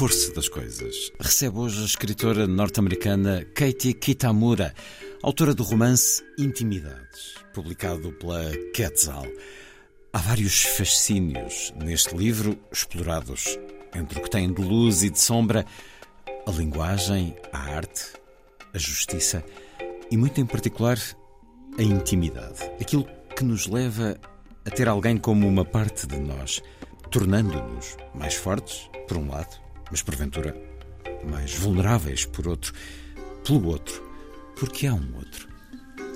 Força das coisas. Recebe hoje a escritora norte-americana Katie Kitamura, autora do romance Intimidades, publicado pela Quetzal. Há vários fascínios neste livro, explorados entre o que tem de luz e de sombra, a linguagem, a arte, a justiça e, muito em particular, a intimidade. Aquilo que nos leva a ter alguém como uma parte de nós, tornando-nos mais fortes, por um lado, mas porventura mais vulneráveis por outro, pelo outro, porque há um outro.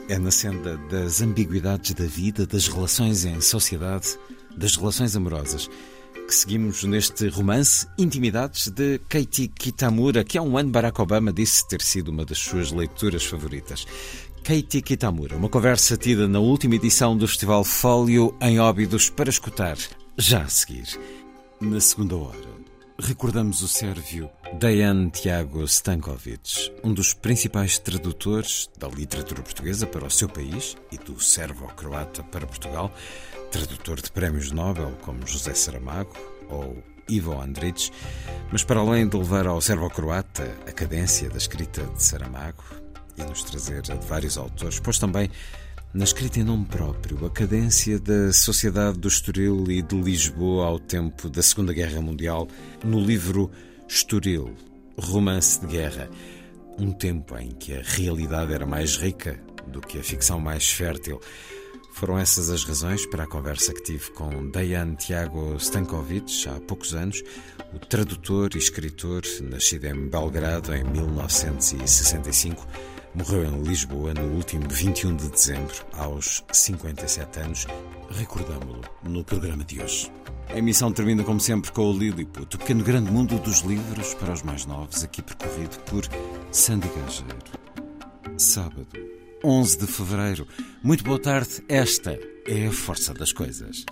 É na senda das ambiguidades da vida, das relações em sociedade, das relações amorosas, que seguimos neste romance Intimidades de Katie Kitamura, que há um ano Barack Obama disse ter sido uma das suas leituras favoritas. Katie Kitamura, uma conversa tida na última edição do Festival Fólio em Óbidos para escutar já a seguir. Na segunda hora, recordamos o sérvio Dejan Tiago Stankovic, um dos principais tradutores da literatura portuguesa para o seu país e do servo-croata para Portugal, tradutor de prémios Nobel como José Saramago ou Ivo Andrić, mas para além de levar ao servo-croata a cadência da escrita de Saramago e nos trazer a de vários autores, pôs também na escrita em nome próprio, a cadência da sociedade do Estoril e de Lisboa ao tempo da Segunda Guerra Mundial, no livro Estoril, Romance de Guerra. Um tempo em que a realidade era mais rica do que a ficção mais fértil. Foram essas as razões para a conversa que tive com Dejan Tiago Stankovic há poucos anos, o tradutor e escritor, nascido em Belgrado em 1965 Morreu em Lisboa no último 21 de dezembro, aos 57 anos. Recordámo-lo no programa de hoje. A emissão termina, como sempre, com o Lilliput, o pequeno grande mundo dos livros para os mais novos, aqui percorrido por Sandy Gageiro. Sábado, 11 de fevereiro. Muito boa tarde. Esta é a força das coisas.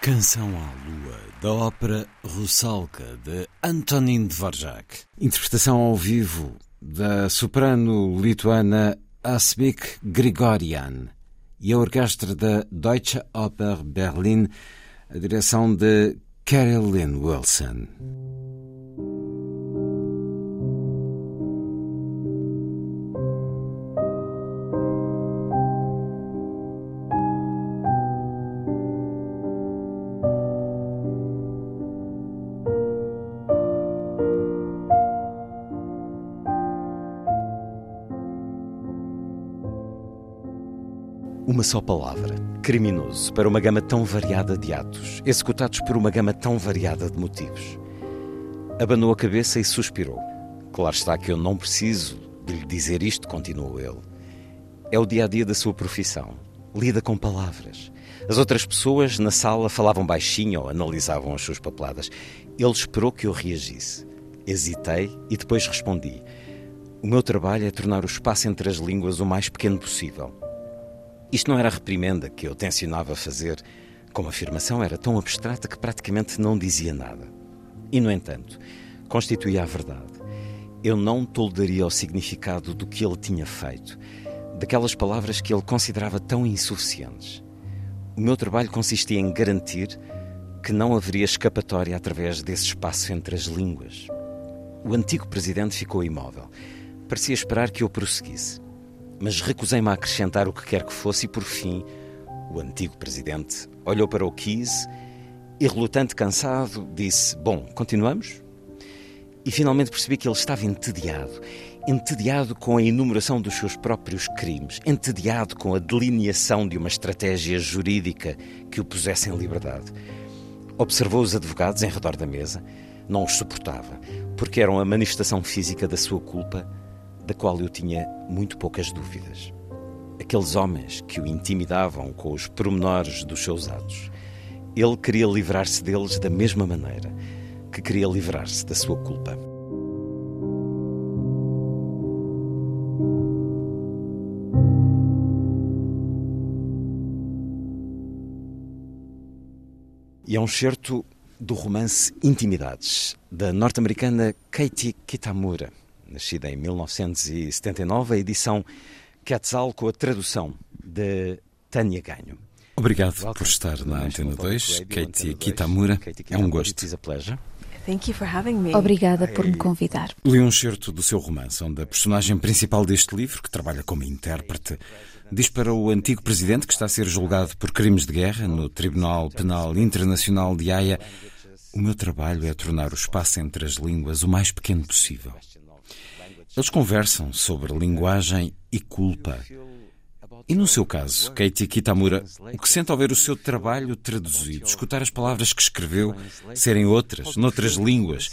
Canção à Lua, da ópera Russalka, de Antonin Dvorak. Interpretação ao vivo da soprano lituana Asmik Grigorian e a orquestra da Deutsche Oper Berlin, a direção de Carolyn Wilson. Uma só palavra, criminoso, para uma gama tão variada de atos, executados por uma gama tão variada de motivos. Abanou a cabeça e suspirou. Claro está que eu não preciso de lhe dizer isto, continuou ele. É o dia a dia da sua profissão. Lida com palavras. As outras pessoas na sala falavam baixinho ou analisavam as suas papeladas. Ele esperou que eu reagisse. Hesitei e depois respondi. O meu trabalho é tornar o espaço entre as línguas o mais pequeno possível. Isto não era a reprimenda que eu tencionava fazer, como afirmação era tão abstrata que praticamente não dizia nada. E, no entanto, constituía a verdade. Eu não toleraria o significado do que ele tinha feito, daquelas palavras que ele considerava tão insuficientes. O meu trabalho consistia em garantir que não haveria escapatória através desse espaço entre as línguas. O antigo presidente ficou imóvel. Parecia esperar que eu prosseguisse mas recusei-me a acrescentar o que quer que fosse e, por fim, o antigo presidente olhou para o Keys e, relutante, cansado, disse: Bom, continuamos? E finalmente percebi que ele estava entediado. Entediado com a enumeração dos seus próprios crimes, entediado com a delineação de uma estratégia jurídica que o pusesse em liberdade. Observou os advogados em redor da mesa, não os suportava, porque eram a manifestação física da sua culpa da qual eu tinha muito poucas dúvidas. Aqueles homens que o intimidavam com os pormenores dos seus atos. Ele queria livrar-se deles da mesma maneira que queria livrar-se da sua culpa. E é um certo do romance Intimidades, da norte-americana Katie Kitamura nascida em 1979, a edição Quetzal com a tradução de Tânia Ganho. Obrigado por estar na Antena 2, Katie Kitamura. É um gosto. Obrigada por me convidar. Li um certo do seu romance, onde a personagem principal deste livro, que trabalha como intérprete, diz para o antigo presidente que está a ser julgado por crimes de guerra no Tribunal Penal Internacional de Haia: O meu trabalho é tornar o espaço entre as línguas o mais pequeno possível. Eles conversam sobre linguagem e culpa. E no seu caso, Katie Kitamura, o que sente ao ver o seu trabalho traduzido, escutar as palavras que escreveu serem outras, noutras línguas,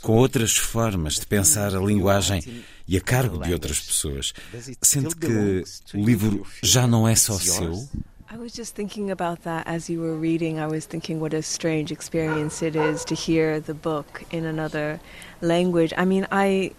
com outras formas de pensar a linguagem e a cargo de outras pessoas, sente que o livro já não é só seu? I was just thinking about that as you were reading. I was thinking what a strange experience it is to hear the book in another language. I mean, I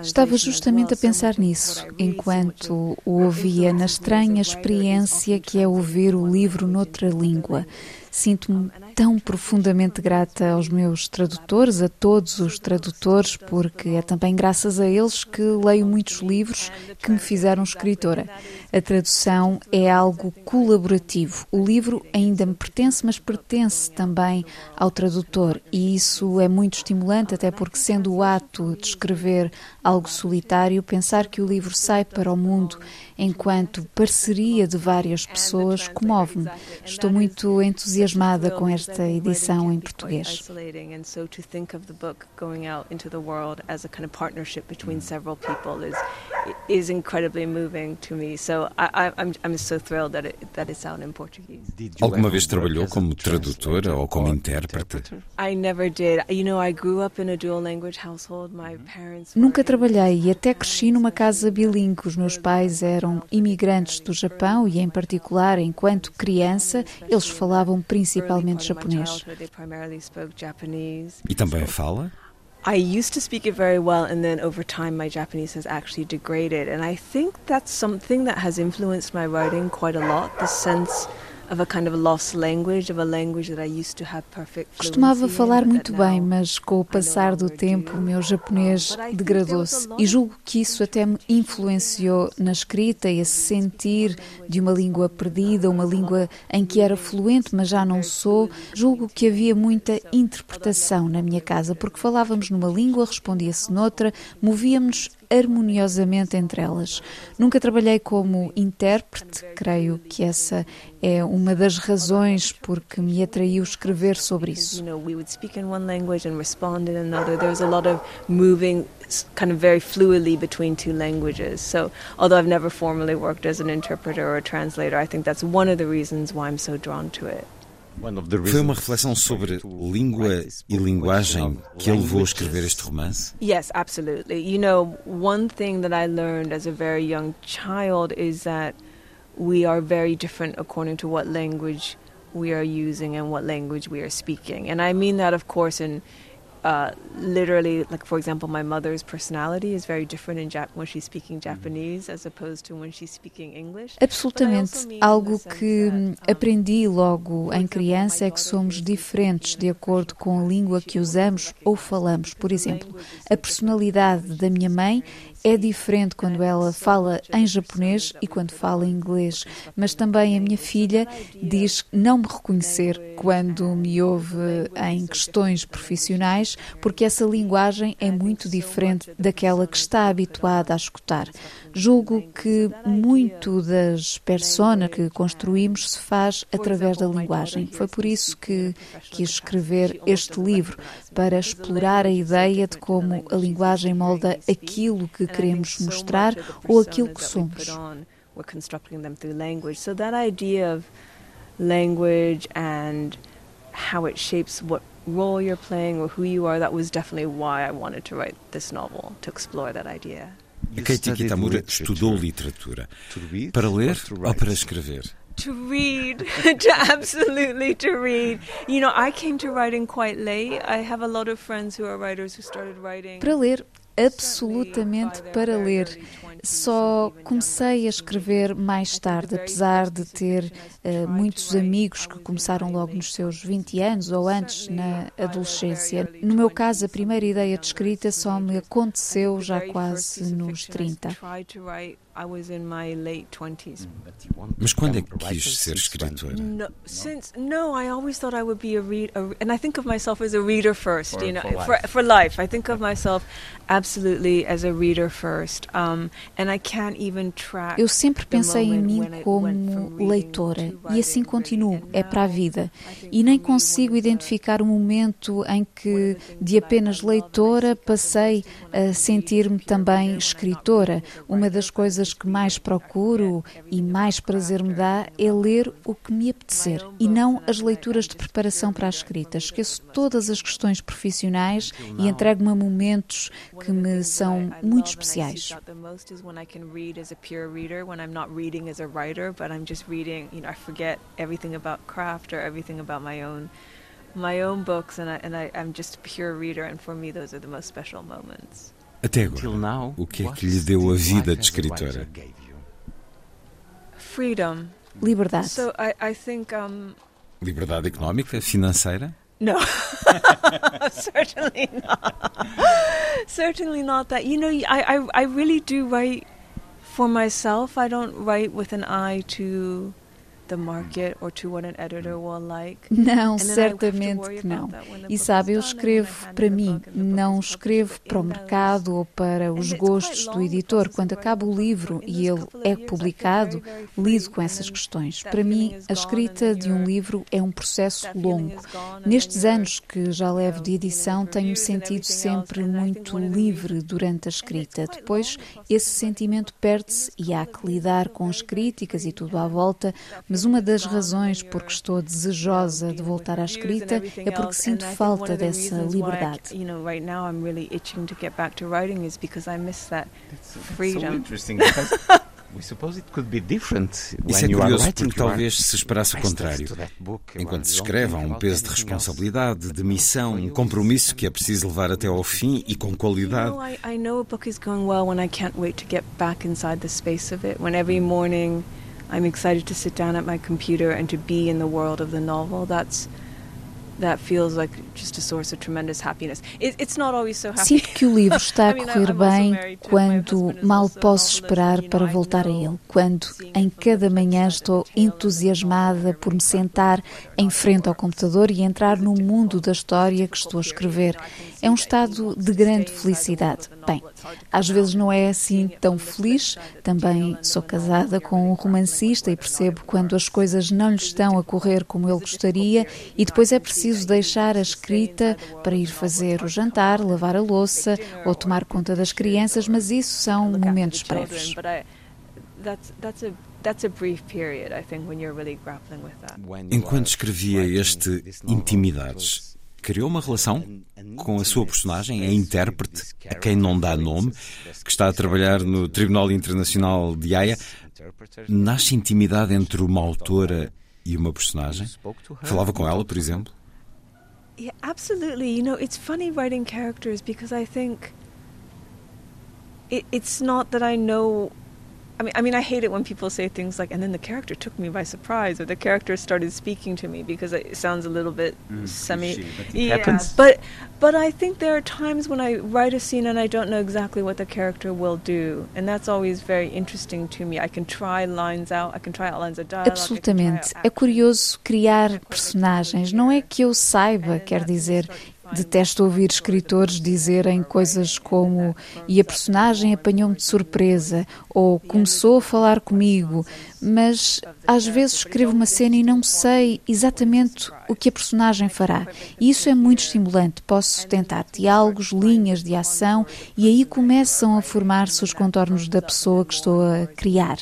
Estava justamente a pensar nisso, enquanto o ouvia na estranha experiência que é ouvir o livro noutra língua. Sinto-me tão profundamente grata aos meus tradutores, a todos os tradutores, porque é também graças a eles que leio muitos livros que me fizeram escritora. A tradução é algo colaborativo. O livro ainda me pertence, mas pertence também ao tradutor, e isso é muito estimulante, até porque, sendo o ato de escrever algo solitário, pensar que o livro sai para o mundo enquanto parceria de várias pessoas comove-me. Estou muito entusiasmada com esta edição em português. is incredibly moving to me. So I, I'm, I'm so thrilled that, it, that it's out in Portuguese. Alguma vez trabalhou como tradutora ou como intérprete? I never did. You know, I grew up in a dual language household. My parents Nunca trabalhei e até cresci numa casa bilíngue. Os meus pais eram imigrantes do Japão e, em particular, enquanto criança, eles falavam principalmente japonês. E também fala? I used to speak it very well, and then over time, my Japanese has actually degraded. And I think that's something that has influenced my writing quite a lot the sense Costumava falar muito bem, mas com o passar do tempo o meu japonês degradou-se. e julgo que isso até me influenciou na escrita, esse sentir de uma língua perdida, uma língua em que era fluente, mas já não sou. Julgo que havia muita interpretação na minha casa, porque falávamos numa língua, respondia-se noutra, movíamos harmoniosamente entre elas. Nunca trabalhei como intérprete, creio que essa é uma das razões porque me atraiu escrever sobre isso. kind of very fluidly between two languages. So, although I've never formally worked as an interpreter or a translator, I think that's one of the reasons why I'm so drawn to it. Foi uma reflexão sobre língua e linguagem que ele levou a escrever este romance? Yes, absolutely. You know, one thing that I learned as a very young child is that we are very different according to what language we are using and what language we are speaking. And I mean that, of course, in uh, literally, like for example, my mother's personality is very different in Jap- when she's speaking mm-hmm. Japanese as opposed to when she's speaking English. Absolutamente. Algo que aprendi logo em criança é que somos diferentes de acordo com a língua que usamos ou falamos. Por exemplo, a personalidade da minha mãe é diferente quando ela fala em japonês e quando fala em inglês, mas também a minha filha diz não me reconhecer quando me ouve em questões profissionais, porque essa linguagem é muito diferente daquela que está habituada a escutar. Julgo que muito das personas que construímos se faz através da linguagem. Foi por isso que quis escrever este livro, para explorar a ideia de como a linguagem molda aquilo que queremos mostrar ou aquilo que somos. We're constructing them through language. So that idea of language and how it shapes what role you're playing or who you are, that was definitely why I wanted to write this novel, to explore that idea. A Katie Kitamura estudou literatura. Para ler ou para escrever? To read, to absolutely to read. You know, I came to writing quite late. I have a lot of friends who are writers who started writing. Para ler, absolutamente para ler. Só comecei a escrever mais tarde, apesar de ter uh, muitos amigos que começaram logo nos seus 20 anos ou antes na adolescência. No meu caso, a primeira ideia de escrita só me aconteceu já quase nos 30. Mas quando é que quis ser escritora? No, since no, I always thought I would be a reader, and I think of myself as a reader first. For, you know, for, for life. I think of myself absolutely as a reader first, um, and I can't even track. Eu sempre pensei em mim como leitora e assim continuo. É para a vida e nem consigo identificar o momento em que de apenas leitora passei a sentir-me também escritora. Uma das coisas coisas que mais procuro e mais prazer me dá é ler o que me apetecer e não as leituras de preparação para a escrita. Esqueço todas as questões profissionais e entrego-me a momentos que me são muito especiais. my own books and, I, and I, I'm just a pure reader and for me those are the most special moments. Até agora, o que é que lhe deu a vida de escritora? Freedom. Liberdade. So I, I think, um... Liberdade económica, financeira? No, certainly not. certainly not that. You know, I, I, I really do write for myself. I don't write with an eye to Não, certamente que não. E sabe, eu escrevo para mim, não escrevo para o mercado ou para os gostos do editor. Quando acaba o livro e ele é publicado, lido com essas questões. Para mim, a escrita de um livro é um processo longo. Nestes anos que já levo de edição, tenho-me sentido sempre muito livre durante a escrita. Depois, esse sentimento perde-se e há que lidar com as críticas e tudo à volta, mas mas uma das razões por que estou desejosa de voltar à escrita é porque sinto falta dessa liberdade. Isso é curioso porque talvez se esperasse o contrário. Enquanto se escreve, há um peso de responsabilidade, de missão, um compromisso que é preciso levar até ao fim e com qualidade. I know a book is going well when I can't wait to get back inside the space of it. When every morning I'm excited to sit down at my computer and to be in the world of the novel. That's Sinto que o livro está a correr bem quando mal posso esperar para voltar a ele, quando em cada manhã estou entusiasmada por me sentar em frente ao computador e entrar no mundo da história que estou a escrever. É um estado de grande felicidade. Bem, às vezes não é assim tão feliz. Também sou casada com um romancista e percebo quando as coisas não lhe estão a correr como ele gostaria e depois é preciso deixar a escrita para ir fazer o jantar, lavar a louça ou tomar conta das crianças, mas isso são momentos breves. Enquanto escrevia este Intimidades, criou uma relação com a sua personagem, a intérprete, a quem não dá nome, que está a trabalhar no Tribunal Internacional de Haia. Nasce intimidade entre uma autora e uma personagem? Falava com ela, por exemplo? Yeah, absolutely. You know, it's funny writing characters because I think it, it's not that I know I mean, I mean, I hate it when people say things like, "and then the character took me by surprise," or the character started speaking to me because it sounds a little bit mm, semi. But yeah, happens. but but I think there are times when I write a scene and I don't know exactly what the character will do, and that's always very interesting to me. I can try lines out, I can try out lines of dialogue. Absolutamente, é curioso criar personagens. Não é que eu saiba, quer dizer, Detesto ouvir escritores dizerem coisas como e a personagem apanhou-me de surpresa ou começou a falar comigo, mas às vezes escrevo uma cena e não sei exatamente o que a personagem fará. E isso é muito estimulante. Posso tentar diálogos, linhas de ação e aí começam a formar-se os contornos da pessoa que estou a criar.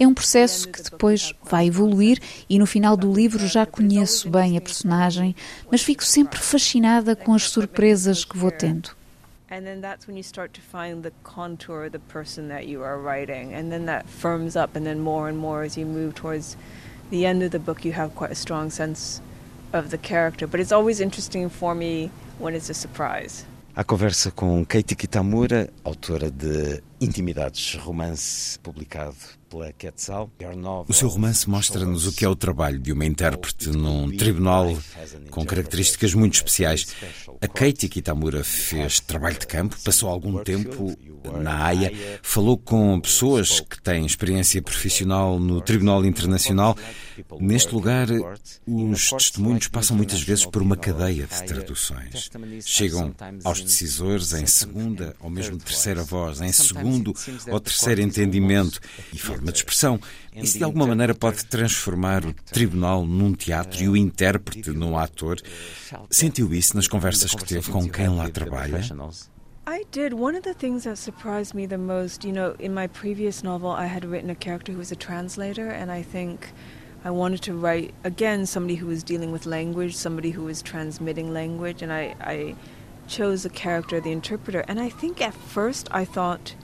É um processo que depois vai evoluir e no final do livro já conheço bem a personagem, mas fico sempre fascinada com as surpresas que vou tendo. And then that's when you start to find the contour of the person that you are writing. And then that firms up, and then more and more as you move towards the end of the book, you have quite a strong sense of the character. But it's always interesting for me when it's a surprise. A conversa com Katie Kitamura, autora de Intimidades, romance publicado pela Quetzal. O seu romance mostra-nos o que é o trabalho de uma intérprete num tribunal com características muito especiais. A Katie Kitamura fez trabalho de campo, passou algum tempo na Haia, falou com pessoas que têm experiência profissional no Tribunal Internacional. Neste lugar, os testemunhos passam muitas vezes por uma cadeia de traduções. Chegam aos decisores em segunda ou mesmo terceira voz, em segundo ou terceiro entendimento e forma de expressão. Isso de alguma maneira pode transformar o tribunal num teatro e o intérprete num ator. Sentiu isso nas conversas que teve com quem lá trabalha? I did. One of the things that surprised me the most, you know, in my previous novel, I had written a character who was a translator, and I think I wanted to write, again, somebody who was dealing with language, somebody who was transmitting language, and I, I chose the character, the interpreter. And I think at first I thought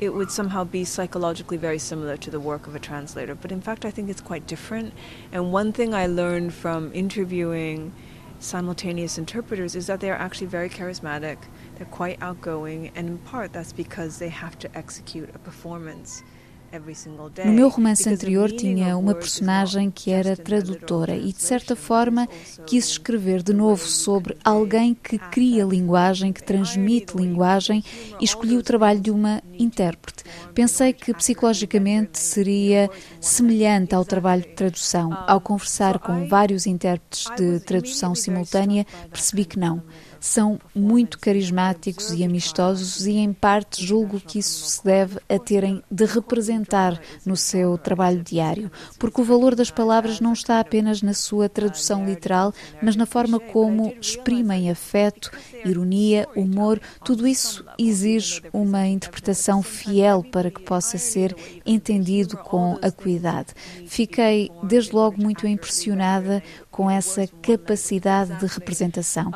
it would somehow be psychologically very similar to the work of a translator, but in fact, I think it's quite different. And one thing I learned from interviewing simultaneous interpreters is that they're actually very charismatic They're quite outgoing, and in part that's because they have to execute a performance. No meu romance anterior tinha uma personagem que era tradutora e, de certa forma, quis escrever de novo sobre alguém que cria linguagem, que transmite linguagem e escolhi o trabalho de uma intérprete. Pensei que psicologicamente seria semelhante ao trabalho de tradução. Ao conversar com vários intérpretes de tradução simultânea, percebi que não são muito carismáticos e amistosos e, em parte, julgo que isso se deve a terem de representar no seu trabalho diário, porque o valor das palavras não está apenas na sua tradução literal, mas na forma como exprimem afeto, ironia, humor. Tudo isso exige uma interpretação fiel para que possa ser entendido com acuidade. Fiquei, desde logo, muito impressionada com essa capacidade de representação.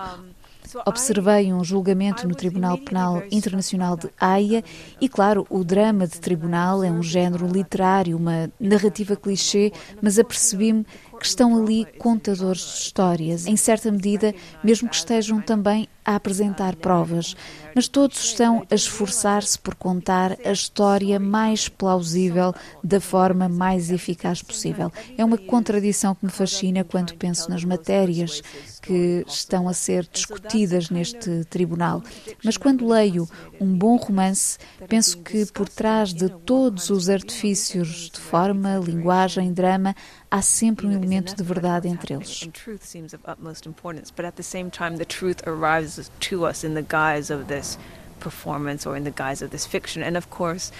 Observei um julgamento no Tribunal Penal Internacional de Haia e, claro, o drama de tribunal é um género literário, uma narrativa clichê, mas apercebi-me que estão ali contadores de histórias, em certa medida, mesmo que estejam também a apresentar provas, mas todos estão a esforçar-se por contar a história mais plausível da forma mais eficaz possível. É uma contradição que me fascina quando penso nas matérias que estão a ser discutidas neste tribunal. Mas quando leio um bom romance, penso que por trás de todos os artifícios de forma, linguagem, drama, há sempre um elemento de verdade entre eles. Truth seems of utmost importance, but at the same time the truth arrives to us in the guise of this performance or in the guise of this fiction. And of course,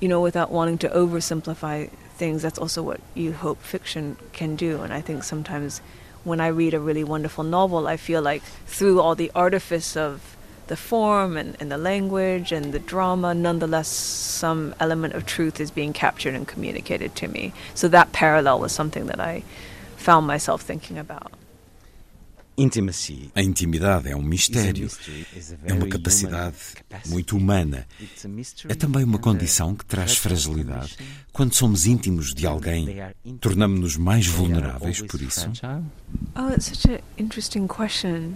you know, without wanting to oversimplify things, that's also what you hope fiction can do. And I think sometimes when I read a really wonderful novel, I feel like through all the artifice of the form and, and the language and the drama, nonetheless, some element of truth is being captured and communicated to me. So that parallel was something that I found myself thinking about. A intimidade é um mistério, é uma capacidade muito humana. É também uma condição que traz fragilidade. Quando somos íntimos de alguém, tornamos-nos mais vulneráveis por isso? Oh, it's such an interesting question.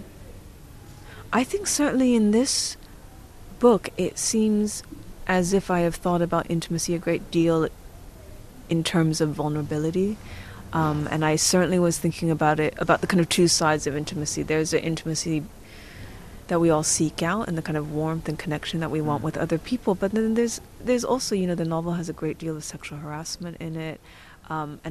I think certainly in this book it seems as if I have thought about intimacy a great deal in terms of vulnerability. Um, and I certainly was thinking about it, about the kind of two sides of intimacy. There's the intimacy that we all seek out and the kind of warmth and connection that we want with other people. But then there's there's also, you know, the novel has a great deal of sexual harassment in it.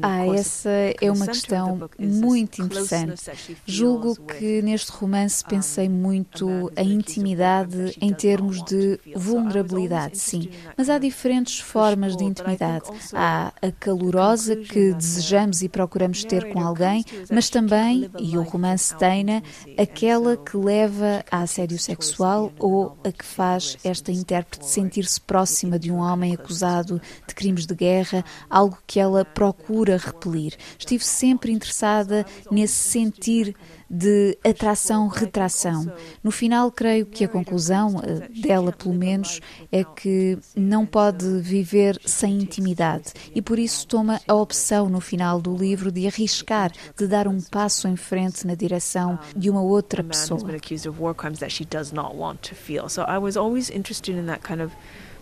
Ah, essa é uma questão muito interessante. Julgo que neste romance pensei muito a intimidade em termos de vulnerabilidade, sim. Mas há diferentes formas de intimidade. Há a calorosa que desejamos e procuramos ter com alguém, mas também, e o romance tem-na, aquela que leva a assédio sexual ou a que faz esta intérprete sentir-se próxima de um homem acusado de crimes de guerra, algo que ela procura procura repelir. Estive sempre interessada nesse sentir de atração-retração. No final, creio que a conclusão, eh, dela pelo menos, é que não pode viver sem intimidade e por isso toma a opção no final do livro de arriscar, de dar um passo em frente na direção de uma outra pessoa.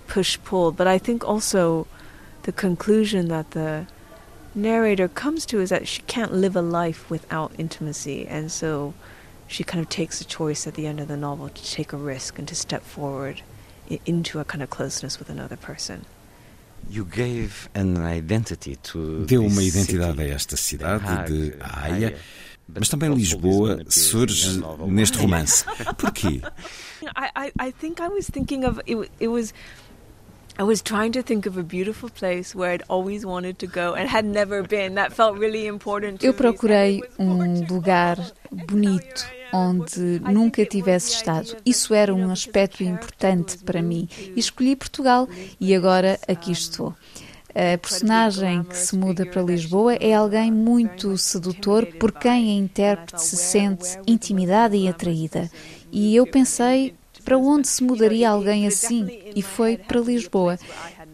push-pull, but I think also the conclusion that the narrator comes to is that she can't live a life without intimacy, and so she kind of takes a choice at the end of the novel to take a risk and to step forward into a kind of closeness with another person. You gave an identity to Deu uma identidade a esta cidade de Haia, mas também Lisboa surge neste romance. Porquê? I, I, I think I was thinking of it, it was I was trying to think of a beautiful place where I'd always wanted to go and had never been. That felt really important Eu procurei um lugar bonito onde nunca tivesse estado. Isso era um aspecto importante para mim. Escolhi Portugal e agora aqui estou. A personagem que se muda para Lisboa é alguém muito sedutor por quem a intérprete se sente intimidada e atraída. E eu pensei para onde se mudaria alguém assim? E foi para Lisboa.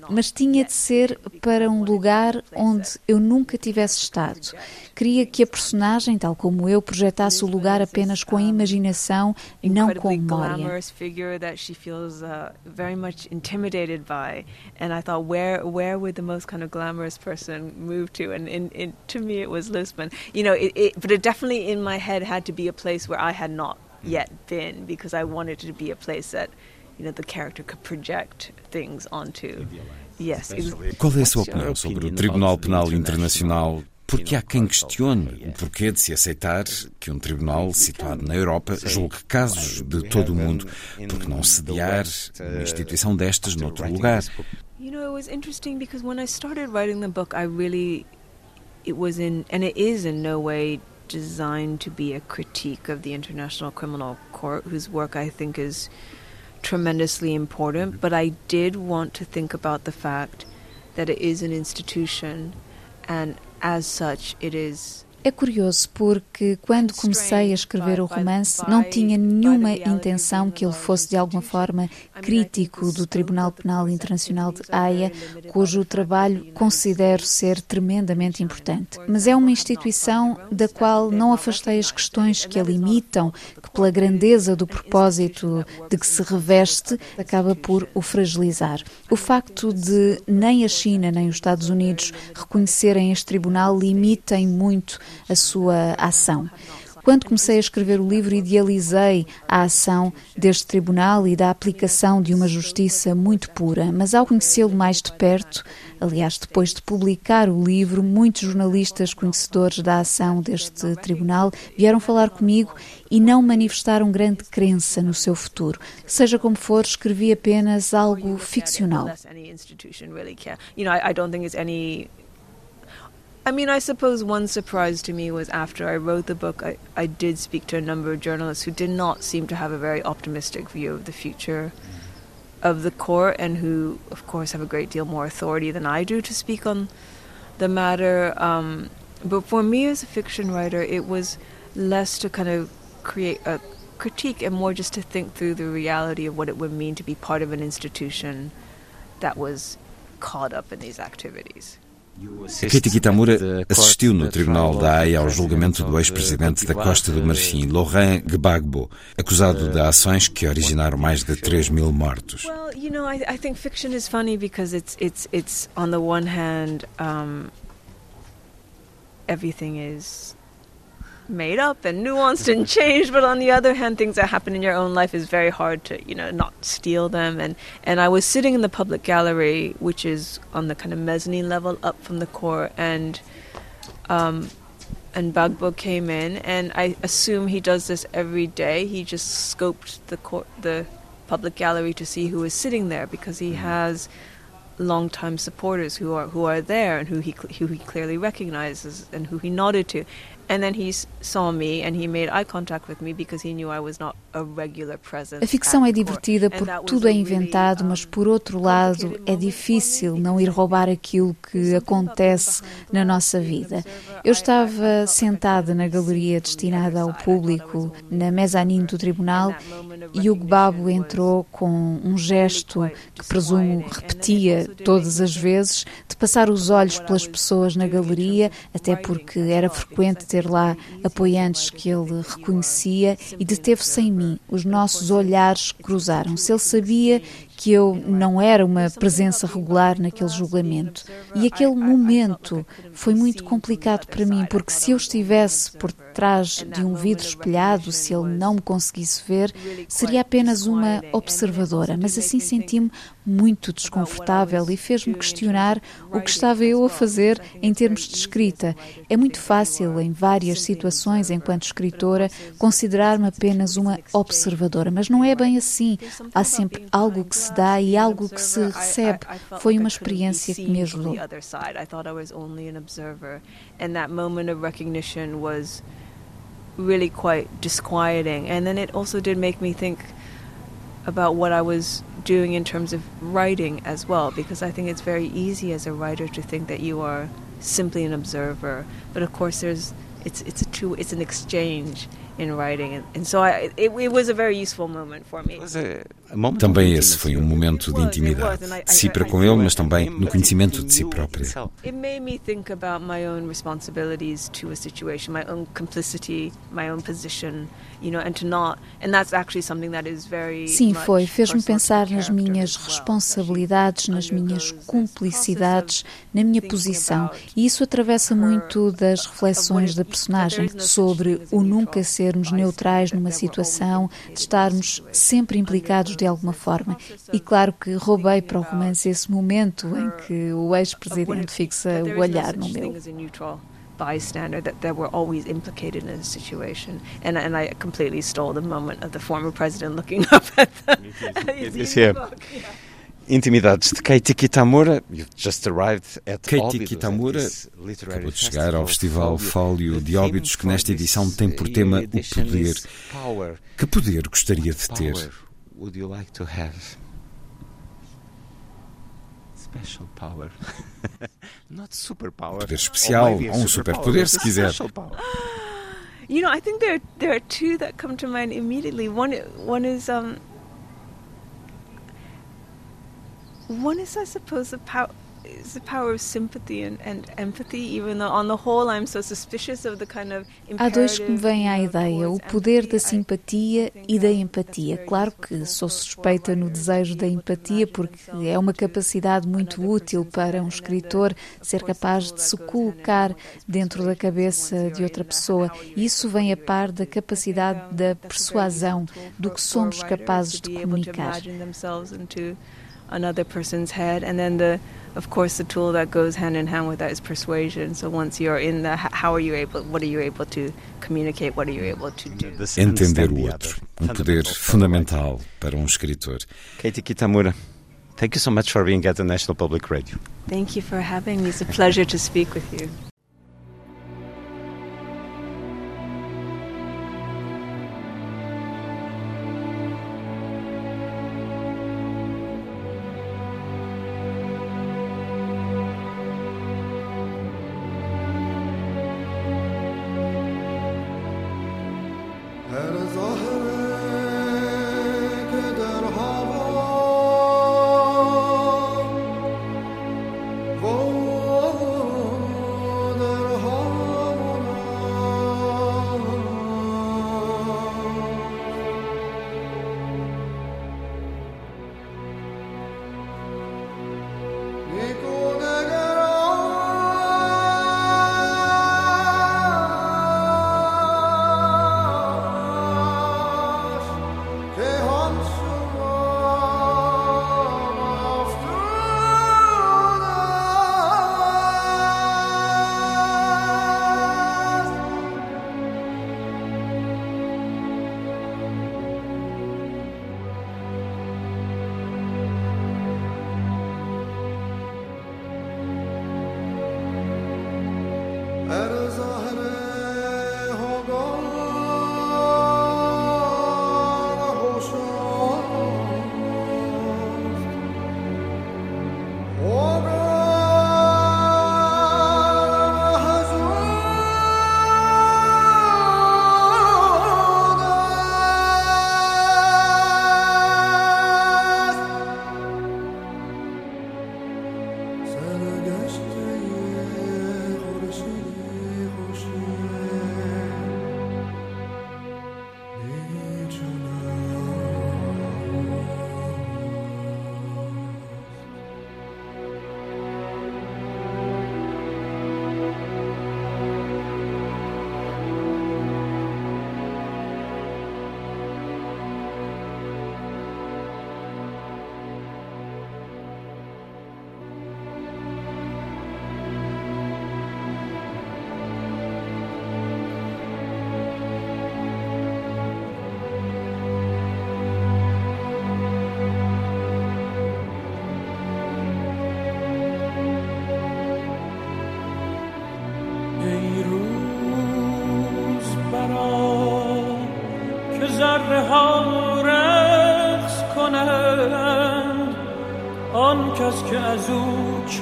Mas tinha de ser para um lugar onde eu nunca tivesse estado. Queria que a personagem, tal como eu, projetasse o lugar apenas com a imaginação não com memória. And I thought, where where would the most kind of glamorous person move to? And in, in to me, it was Lisbon. You know, it, it, but it definitely in my head had to be a place where I had not yet been because I wanted it to be a place that you know the character could project things onto. Yes. Qual é a sua opinião sobre o Tribunal Penal Internacional? Porque há quem questione o porquê de se aceitar que um tribunal situado na Europa julgue casos de todo o mundo, porque não sediar uma instituição destas noutro lugar. You know, it was interesting because when I started writing the book, I really it was in and it is in no way designed to be a critique of the International Criminal Court, whose work I think is tremendously important. But I did want to think about the fact that it is an institution, and as such, it is É curioso porque quando comecei a escrever o romance não tinha nenhuma intenção que ele fosse de alguma forma crítico do Tribunal Penal Internacional de Haia, cujo trabalho considero ser tremendamente importante. Mas é uma instituição da qual não afastei as questões que a limitam, que pela grandeza do propósito de que se reveste acaba por o fragilizar. O facto de nem a China nem os Estados Unidos reconhecerem este tribunal limitem muito a sua ação. Quando comecei a escrever o livro, idealizei a ação deste tribunal e da aplicação de uma justiça muito pura, mas ao conhecê-lo mais de perto, aliás, depois de publicar o livro, muitos jornalistas conhecedores da ação deste tribunal vieram falar comigo e não manifestaram grande crença no seu futuro. Seja como for, escrevi apenas algo ficcional. I mean, I suppose one surprise to me was after I wrote the book, I, I did speak to a number of journalists who did not seem to have a very optimistic view of the future of the court and who, of course, have a great deal more authority than I do to speak on the matter. Um, but for me as a fiction writer, it was less to kind of create a critique and more just to think through the reality of what it would mean to be part of an institution that was caught up in these activities. Katie Kitamura assistiu no Tribunal da Haia ao julgamento do ex-presidente da Costa do Marfim, Laurent Gbagbo, acusado de ações que originaram mais de 3 mil mortos. Well, you know, I, I think fiction is funny because it's it's it's on the one hand, everything is made up and nuanced and changed but on the other hand things that happen in your own life is very hard to you know not steal them. And and I was sitting in the public gallery which is on the kind of mezzanine level up from the court and um and Bagbo came in and I assume he does this every day. He just scoped the court the public gallery to see who is sitting there because he has long-time supporters who are who are there and who he who he clearly recognizes and who he nodded to And then he saw me and he made eye contact with me because he knew I was not a regular presence. A ficção é divertida porque tudo é inventado, mas por outro lado é difícil não ir roubar aquilo que acontece na nossa vida. Eu estava sentada na galeria destinada ao público, na mezanine do tribunal, e o Gbabo entrou com um gesto que presumo repetia todas as vezes, de passar os olhos pelas pessoas na galeria, até porque era frequente ter lá apoiantes que ele reconhecia e deteve-se em mim. Os nossos olhares cruzaram-se. Ele sabia que eu não era uma presença regular naquele julgamento. E aquele momento foi muito complicado para mim, porque se eu estivesse por trás de um vidro espelhado, se ele não me conseguisse ver, seria apenas uma observadora. Mas assim senti-me muito desconfortável e fez-me questionar o que estava eu a fazer em termos de escrita. É muito fácil, em várias situações, enquanto escritora, considerar-me apenas uma observadora, mas não é bem assim. Há sempre algo que dá e algo que se recebe. Foi uma experiência que me ajudou. really quite disquieting and then it also did make me think about what I was doing in terms of writing as well because I think it's very easy as a writer to think that you are simply an observer but of course there's it's it's a two it's an exchange in writing and, and so I it, it was a very useful moment for me Também esse foi um momento de intimidade, de si para com ele, mas também no conhecimento de si própria. It made me think about my own responsibilities to a situation, my own complicity, my own position, you know, and to not, and that's actually something that is very Sim, foi, fez-me pensar nas minhas responsabilidades, nas minhas cumplicidades, na minha posição, e isso atravessa muito das reflexões da personagem sobre o nunca sermos neutrais numa situação, de estarmos sempre implicados de alguma forma. E claro que roubei para o romance esse momento em que o ex-presidente fixa o olhar no meu. bystander that they were always implicated in a situation and and I completely stole the moment of the former president looking up at Intimidades de Katie Kitamura. just arrived at Kitamura acabou de chegar ao Festival Fólio de Óbidos, que nesta edição tem por tema o poder. Que poder gostaria de ter? Would you like to have? Special power. poder especial ou um superpoder, se quiser. You know, I think there there are two that come to mind immediately. One one is um one is I suppose the power Há dois que me vêm à ideia: o poder da simpatia e da empatia. Claro que sou suspeita no desejo da empatia, porque é uma capacidade muito útil para um escritor ser capaz de se colocar dentro da cabeça de outra pessoa. Isso vem a par da capacidade da persuasão, do que somos capazes de comunicar. Another person's head, and then the of course, the tool that goes hand in hand with that is persuasion. So once you're in the, how are you able, what are you able to communicate, what are you able to do? Entender o outro, um poder fundamental para um escritor. Katie Kitamura, thank you so much for being at the National Public Radio. Thank you for having me. It's a pleasure to speak with you.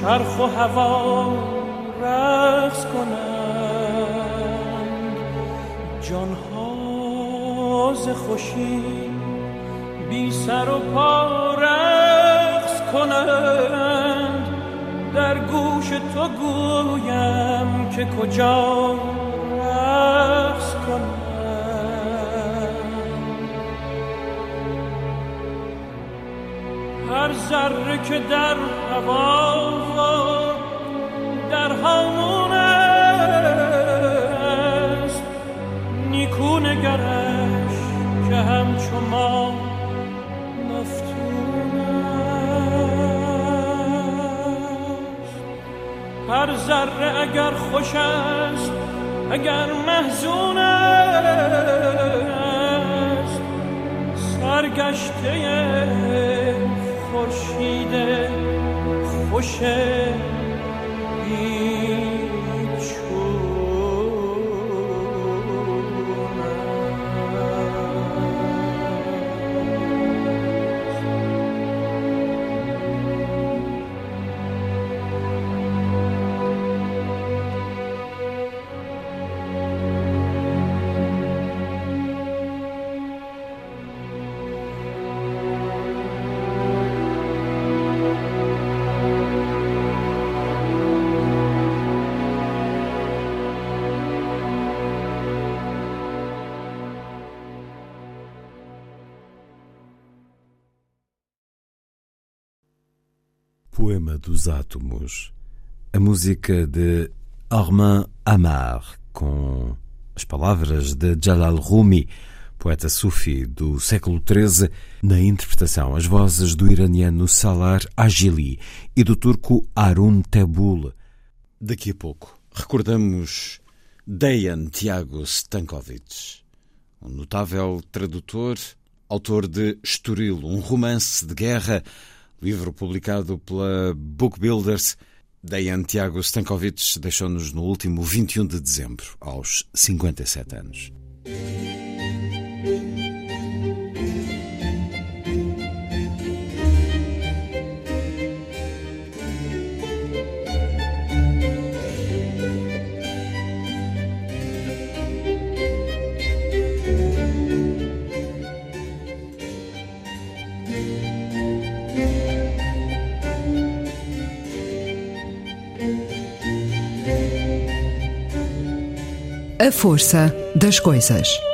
چرخ و هوا رقص کنند. جانها ز خوشی بی سر و پا رقص کنند. در گوش تو گویم که کجا رقص کنند. هر ذره که در هوا Poema dos Átomos, a música de Armand Amar, com as palavras de Jalal Rumi, poeta sufi do século XIII, na interpretação as vozes do iraniano Salar Agili e do turco Arun Tebul. Daqui a pouco recordamos Dejan Tiago Stankovic, um notável tradutor, autor de Estoril, um romance de guerra, livro publicado pela Book Builders. Dejan Tiago Stankovic deixou-nos no último 21 de dezembro, aos 57 anos. A força das coisas.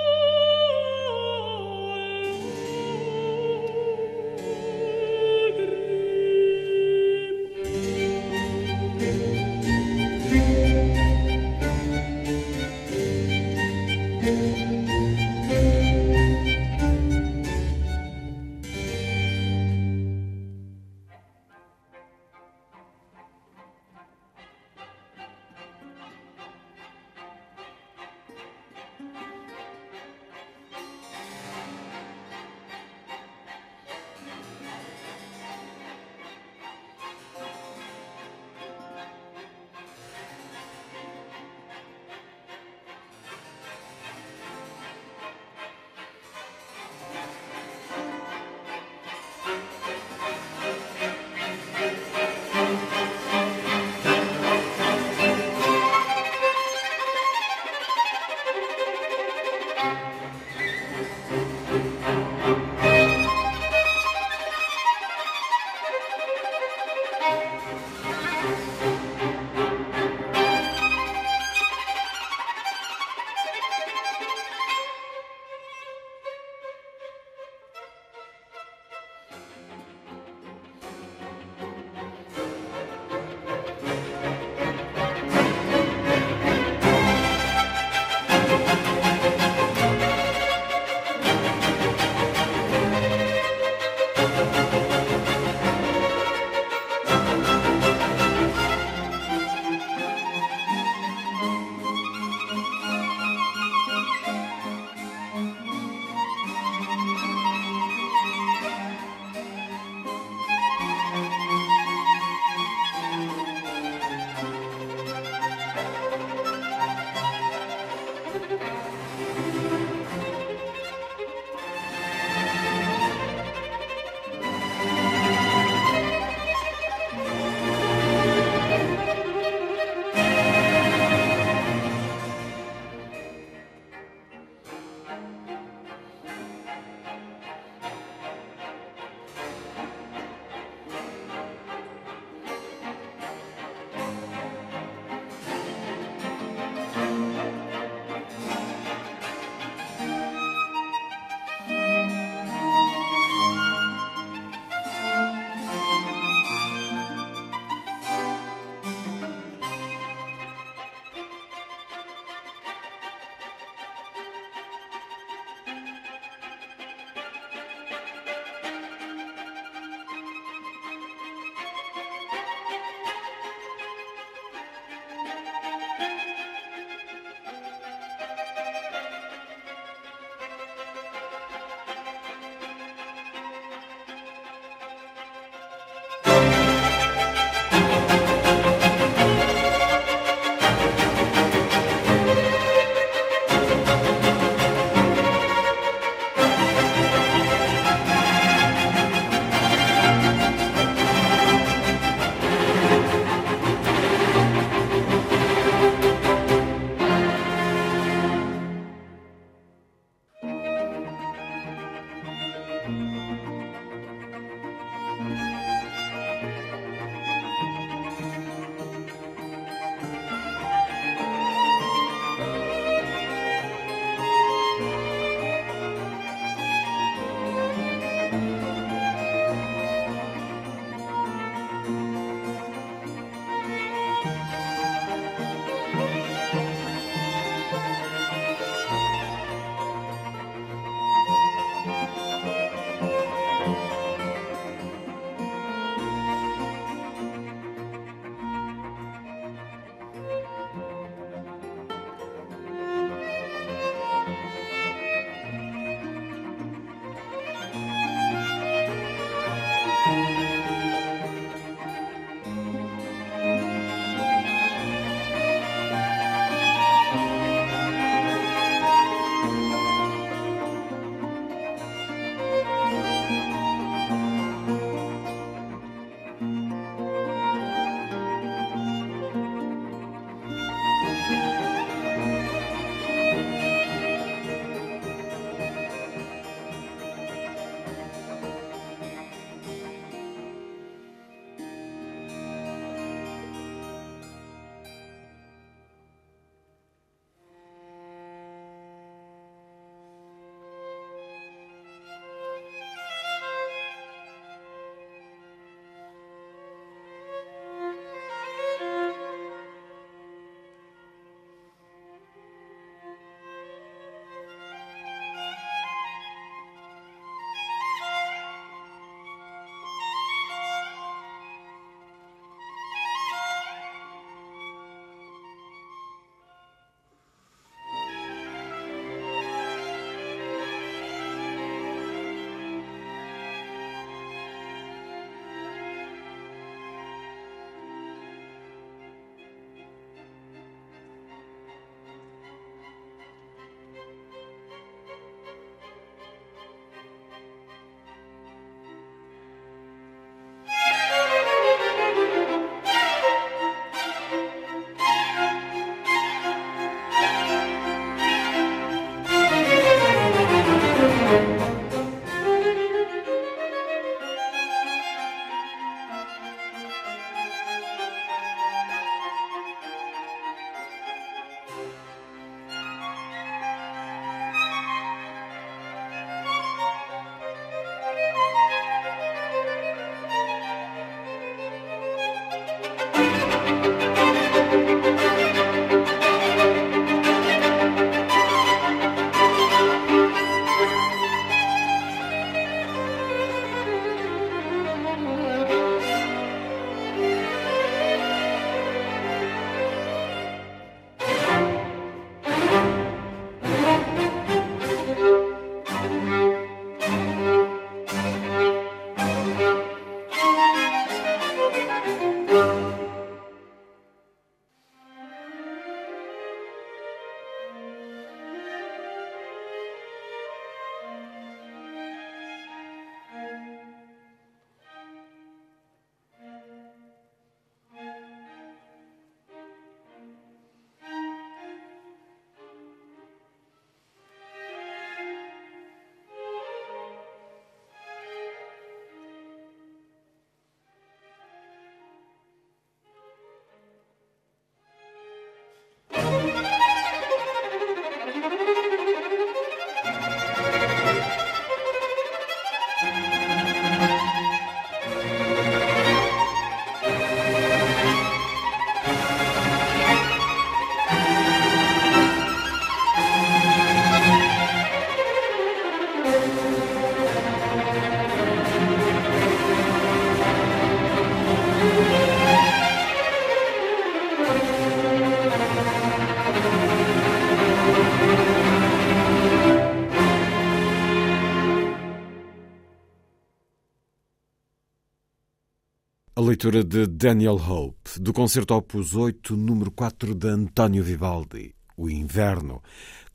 Leitura de Daniel Hope, do concerto Opus 8, número 4 de António Vivaldi, O Inverno,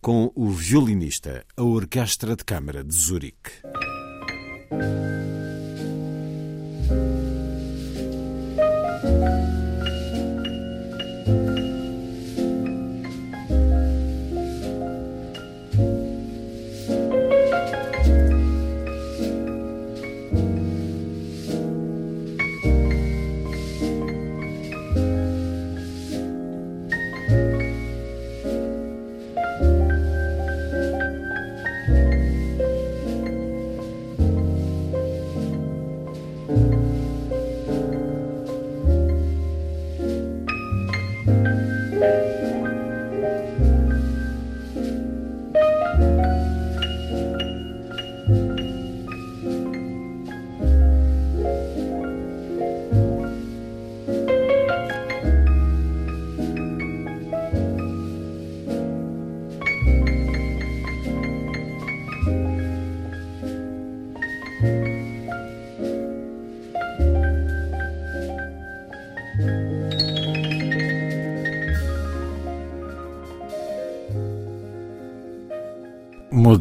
com o violinista, a Orquestra de Câmara de Zurique.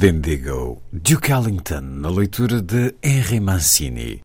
Modendigo, Duke Ellington, na leitura de Henry Mancini.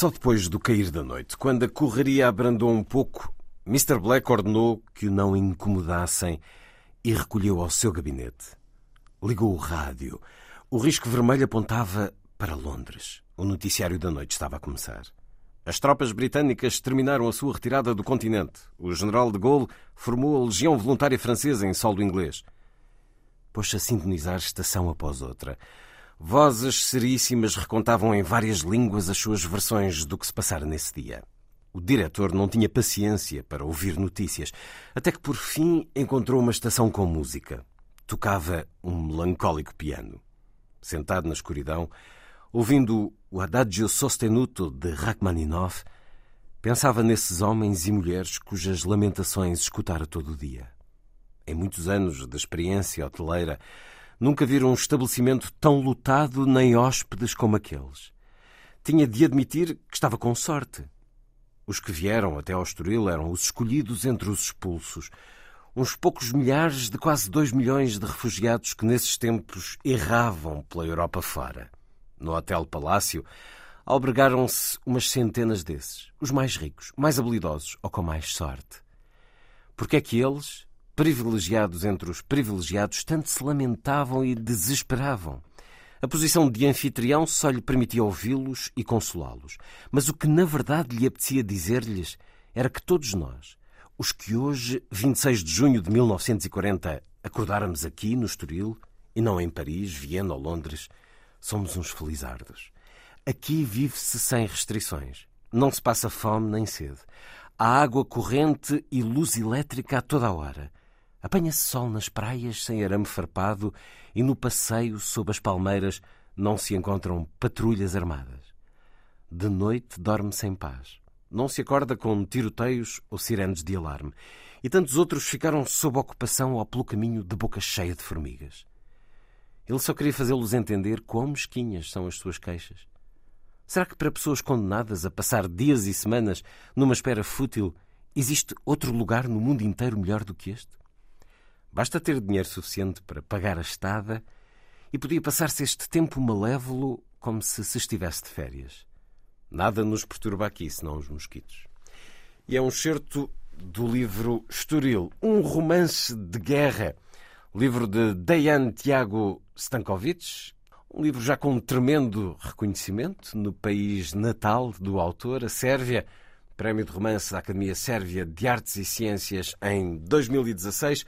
Só depois do cair da noite, quando a correria abrandou um pouco, Mr. Black ordenou que o não incomodassem e recolheu ao seu gabinete. Ligou o rádio. O risco vermelho apontava para Londres. O noticiário da noite estava a começar. As tropas britânicas terminaram a sua retirada do continente. O general de Gaulle formou a Legião Voluntária Francesa em solo inglês. Pôs-se a sintonizar estação após outra. Vozes seríssimas recontavam em várias línguas as suas versões do que se passara nesse dia. O diretor não tinha paciência para ouvir notícias, até que por fim encontrou uma estação com música. Tocava um melancólico piano. Sentado na escuridão, ouvindo o Adagio Sostenuto de Rachmaninoff, pensava nesses homens e mulheres cujas lamentações escutara todo o dia. Em muitos anos de experiência hoteleira, nunca viram um estabelecimento tão lotado nem hóspedes como aqueles. Tinha de admitir que estava com sorte. Os que vieram até ao Estoril eram os escolhidos entre os expulsos, uns poucos milhares de quase dois milhões de refugiados que nesses tempos erravam pela Europa fora. No Hotel Palácio albergaram-se umas centenas desses, os mais ricos, mais habilidosos ou com mais sorte. Porque é que eles, privilegiados entre os privilegiados, tanto se lamentavam e desesperavam? A posição de anfitrião só lhe permitia ouvi-los e consolá-los. Mas o que na verdade lhe apetecia dizer-lhes era que todos nós, os que hoje, 26 de junho de 1940, acordáramos aqui no Estoril, e não em Paris, Viena ou Londres, somos uns felizardos. Aqui vive-se sem restrições. Não se passa fome nem sede. Há água corrente e luz elétrica a toda a hora. Apanha-se sol nas praias sem arame farpado e no passeio sob as palmeiras não se encontram patrulhas armadas. De noite dorme-se em paz. Não se acorda com tiroteios ou sirenes de alarme. E tantos outros ficaram sob ocupação ou pelo caminho de boca cheia de formigas. Ele só queria fazê-los entender quão mesquinhas são as suas queixas. Será que para pessoas condenadas a passar dias e semanas numa espera fútil existe outro lugar no mundo inteiro melhor do que este? Basta ter dinheiro suficiente para pagar a estada e podia passar-se este tempo malévolo como se se estivesse de férias. Nada nos perturba aqui, senão os mosquitos. E é um certo do livro Estoril, um romance de guerra, livro de Dejan Tiago Stankovic, um livro já com um tremendo reconhecimento no país natal do autor, a Sérvia, Prémio de Romance da Academia Sérvia de Artes e Ciências em 2016.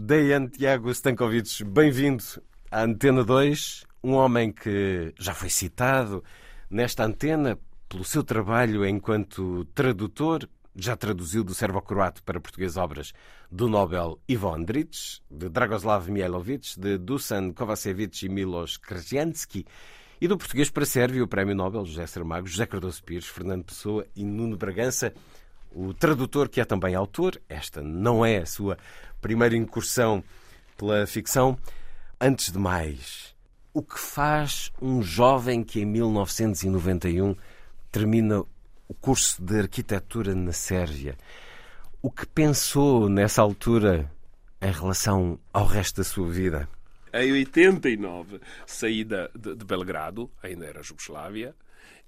Dejan Tiago Stankovic, bem-vindo à Antena 2, um homem que já foi citado nesta antena pelo seu trabalho enquanto tradutor, já traduziu do serbo-croato para português obras do Nobel Ivo Andrić, de Dragoslav Mihailovic, de Dusan Kovacevic e Milos Krasnjanski, e do português para sérvio o Prémio Nobel José Saramago, José Cardoso Pires, Fernando Pessoa e Nuno Bragança, o tradutor que é também autor. Esta não é a sua primeira incursão pela ficção. Antes de mais, o que faz um jovem que em 1991 termina o curso de arquitetura na Sérvia? O que pensou nessa altura em relação ao resto da sua vida? Em 89 saí de, de, de Belgrado, ainda era Jugoslávia,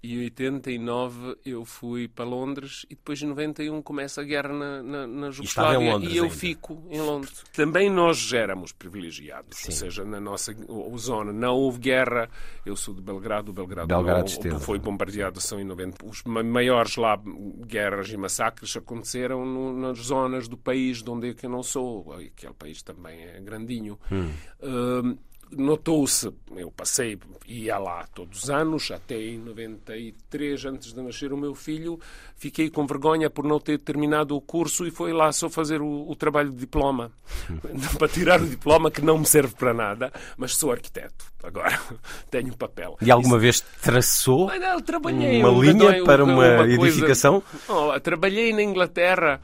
e em 89 eu fui para Londres e depois em 91 começa a guerra na, na, na Jugoslávia e, eu ainda. fico em Londres. Também nós éramos privilegiados, Sim. ou seja, na nossa zona não houve guerra. Eu sou de Belgrado, Belgrado, Belgrado não, foi bombardeado só em 90. Os maiores lá guerras e massacres aconteceram no, nas zonas do país de onde é que eu não sou. Aquele país também é grandinho. Hum. Uh, notou-se, eu passei, ia lá todos os anos, até em 93, antes de nascer o meu filho, fiquei com vergonha por não ter terminado o curso e foi lá só fazer o, o trabalho de diploma. para tirar o diploma que não me serve para nada, mas sou arquiteto. Agora tenho papel. E alguma Isso... vez traçou trabalhei uma um, linha um, para uma, uma edificação? Coisa... Oh, trabalhei na Inglaterra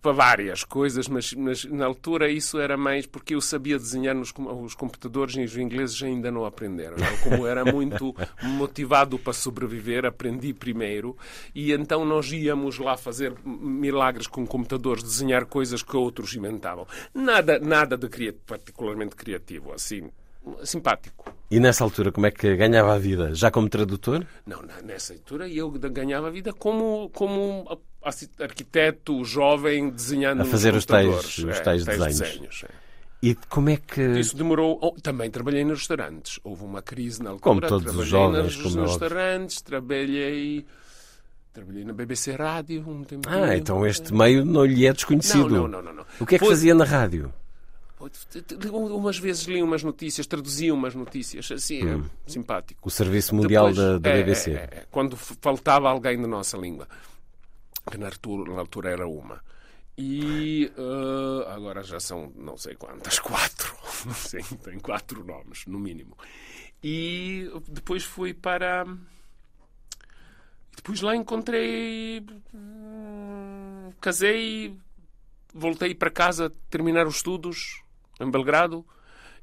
para várias coisas, mas, mas, na altura isso era mais porque eu sabia desenhar nos os computadores e os ingleses ainda não aprenderam. Eu, como era muito motivado para sobreviver, aprendi primeiro e então nós íamos lá fazer milagres com computadores, desenhar coisas que outros inventavam. Nada, nada de cri particularmente criativo, assim, simpático. E nessa altura, como é que ganhava a vida? Já como tradutor? Não, nessa altura eu ganhava a vida como, como arquiteto jovem desenhando A fazer os tais, os tais, é, tais desenhos. desenhos é. E como é que. Isso demorou. Oh, também trabalhei nos restaurantes. Houve uma crise na altura. Como todos trabalhei os jovens, nos, como nos é restaurantes, trabalhei. Trabalhei na BBC Rádio um tempo. Ah, então este meio não lhe é desconhecido. Não, não, não. não, não. O que é que Foi... fazia na rádio? Umas vezes li umas notícias, traduzia umas notícias, assim, hum. é simpático. O Serviço Mundial Depois, da, da é, BBC. É, é, quando faltava alguém da nossa língua, que na altura, na altura era uma. E uh, agora já são não sei quantas, quatro. Sim, tem quatro nomes, no mínimo. E depois fui para. Depois lá encontrei. Hum, casei, voltei para casa terminar os estudos em Belgrado.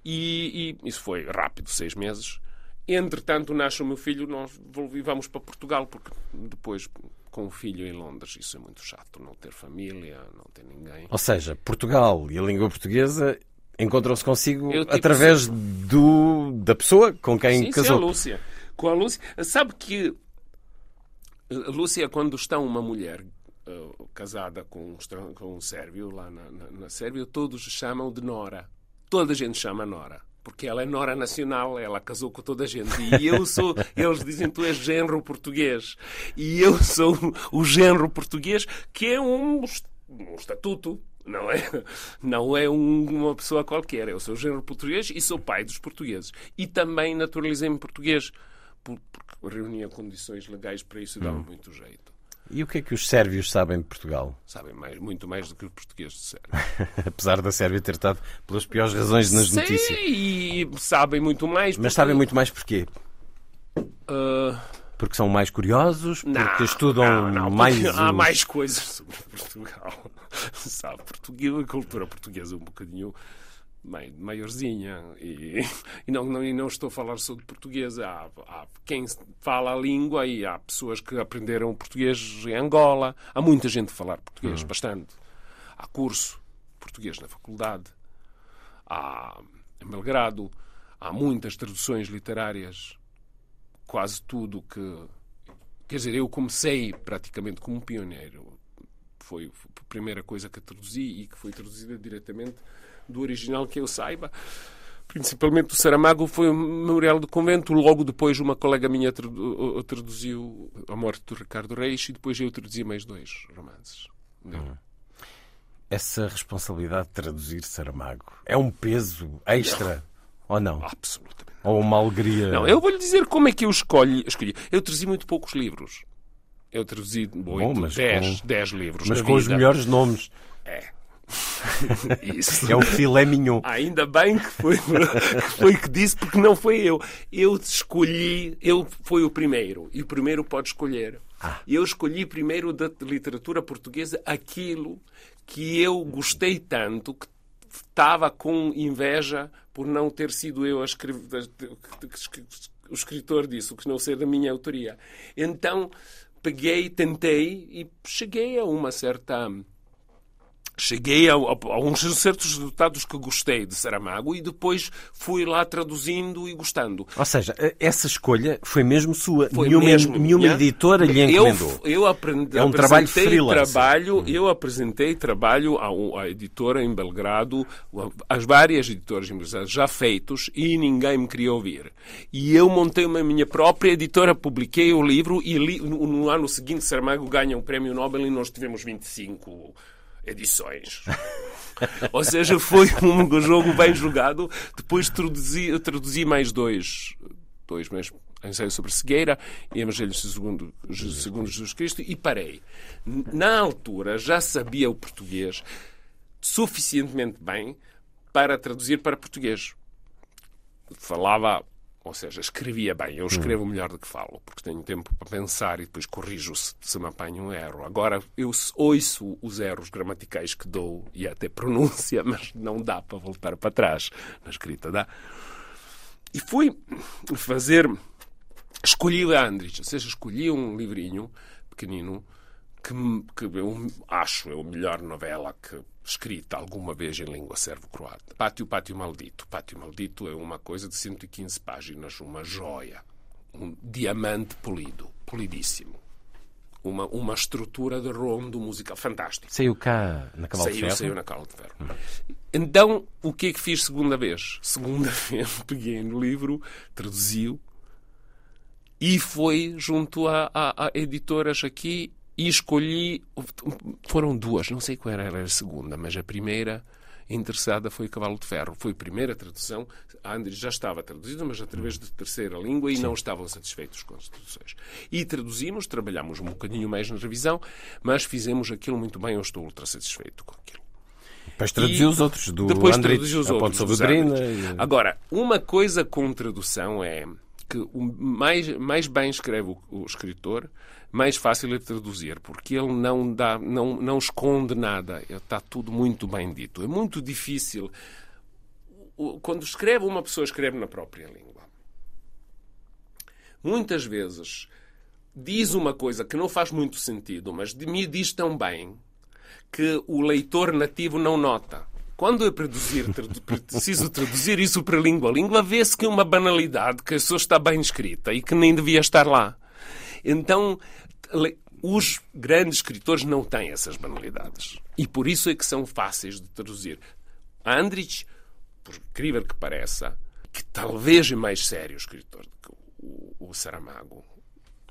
E, e, isso foi rápido, seis meses. Entretanto, nasce o meu filho, nós vamos para Portugal, porque depois com o filho em Londres. Isso é muito chato, não ter família, não ter ninguém. Ou seja, Portugal e a língua portuguesa encontram-se consigo Eu, tipo, através do, da pessoa com quem sim, casou. Sim, a Lúcia. Com a Lúcia. Sabe que a Lúcia, quando está uma mulher uh, casada com um, com um sérvio lá na, na, na Sérvia, todos chamam de Nora. Toda a gente chama Nora porque ela é nora nacional, ela casou com toda a gente. E eu sou, eles dizem tu és genro português. E eu sou o genro português, que é um, um estatuto. Não é, não é um, uma pessoa qualquer. Eu sou genro português e sou pai dos portugueses. E também naturalizei-me português, porque reunia condições legais para isso e dava hum. muito jeito. E o que é que os sérvios sabem de Portugal? Sabem mais, muito mais do que os portugueses de Sérvia. Apesar da Sérvia ter estado pelas piores razões nas Sim, notícias. e sabem muito mais. Porque... Mas sabem muito mais porquê? Uh... Porque são mais curiosos? Porque não, estudam não, não, mais. Há mais coisas sobre Portugal. Sabe, português, a cultura portuguesa um bocadinho maiorzinha e, e, não, não, e não estou a falar só de português. Há, há, quem fala a língua e há pessoas que aprenderam português em Angola. Há muita gente a falar português, uhum. bastante. Há curso português na faculdade. Há em Belgrado há muitas traduções literárias quase tudo que quer dizer, eu comecei praticamente como pioneiro. Foi a primeira coisa que traduzi e que foi traduzida diretamente do original que eu saiba. Principalmente o Saramago foi o Memorial do Convento. Logo depois, uma colega minha traduziu A Morte do Ricardo Reis e depois eu traduzi mais dois romances. Hum. Essa responsabilidade de traduzir Saramago é um peso extra não. ou não? Absolutamente. Ou uma alegria? Não, eu vou-lhe dizer como é que eu escolhi. escolhi. Eu traduzi muito poucos livros. Eu traduzi 8, Bom, 10, com... 10 livros. Mas com vida. os melhores nomes. É. Isso. É o filé mignon. Ainda bem que foi, que foi que disse, porque não foi eu. Eu escolhi, eu foi o primeiro. E o primeiro pode escolher. Ah. Eu escolhi primeiro da literatura portuguesa aquilo que eu gostei tanto, que estava com inveja por não ter sido eu a escrever, o escritor disso, que não ser da minha autoria. Então peguei, tentei e cheguei a uma certa cheguei a, a, a, uns certos resultados que gostei de Saramago e depois fui lá traduzindo e gostando. Ou seja, essa escolha foi mesmo sua. Foi nenhuma, mesmo, nenhuma minha... editora lhe encomendou. Eu, eu aprendi, é um trabalho freelance. Trabalho, hum. Eu apresentei trabalho à, à, editora em Belgrado, às várias editoras já feitos e ninguém me queria ouvir. E eu montei uma minha própria editora, publiquei o livro e li, no, no ano seguinte Saramago ganha um prémio Nobel e nós tivemos 25 edições. Ou seja, foi um jogo bem jogado. Depois traduzi, traduzi mais dois, dois mas ensaio sobre cegueira e Evangelho segundo, segundo Jesus Cristo e parei. Na altura já sabia o português suficientemente bem para traduzir para português. Falava ou seja, escrevia bem. Eu escrevo melhor do que falo, porque tenho tempo para pensar e depois corrijo se, se me apanho um erro. Agora, eu ouço os erros gramaticais que dou e até pronúncia, mas não dá para voltar para trás. Na escrita dá. E fui fazer. Escolhi Leandrich, ou seja, escolhi um livrinho pequenino que, que eu acho é a melhor novela que escrita alguma vez em língua servo-croata. Pátio, Pátio Maldito. Pátio Maldito é uma coisa de 115 páginas, uma joia, um diamante polido, polidíssimo. Uma, uma estrutura de rondo musical fantástico. Saiu cá na Cavalo saiu, de Ferro? Saiu na Cavalo de Ferro. Hum. Então, o que é que fiz segunda vez? Segunda vez peguei no livro, traduziu e foi junto a, a, a editoras aqui e escolhi. Foram duas, não sei qual era a segunda, mas a primeira interessada foi Cavalo de Ferro. Foi a primeira tradução. A Andres já estava traduzida, mas através de terceira língua e Sim. não estavam satisfeitos com as traduções. E traduzimos, trabalhamos um bocadinho mais na revisão, mas fizemos aquilo muito bem. Eu estou ultra satisfeito com aquilo. Depois traduziu os outros, do depois Andrich, traduziu os outros. Sobre Brina. Agora, uma coisa com tradução é que o mais, mais bem escreve o, o escritor, mais fácil é traduzir, porque ele não, dá, não, não esconde nada, está tudo muito bem dito. É muito difícil. Quando escreve, uma pessoa escreve na própria língua. Muitas vezes diz uma coisa que não faz muito sentido, mas me diz tão bem que o leitor nativo não nota. Quando eu traduzir, preciso traduzir isso para a língua, a língua vê-se que é uma banalidade, que a pessoa está bem escrita e que nem devia estar lá. Então, os grandes escritores não têm essas banalidades. E por isso é que são fáceis de traduzir. Andrich, por incrível que pareça, que talvez é mais sério o escritor do que o, o Saramago.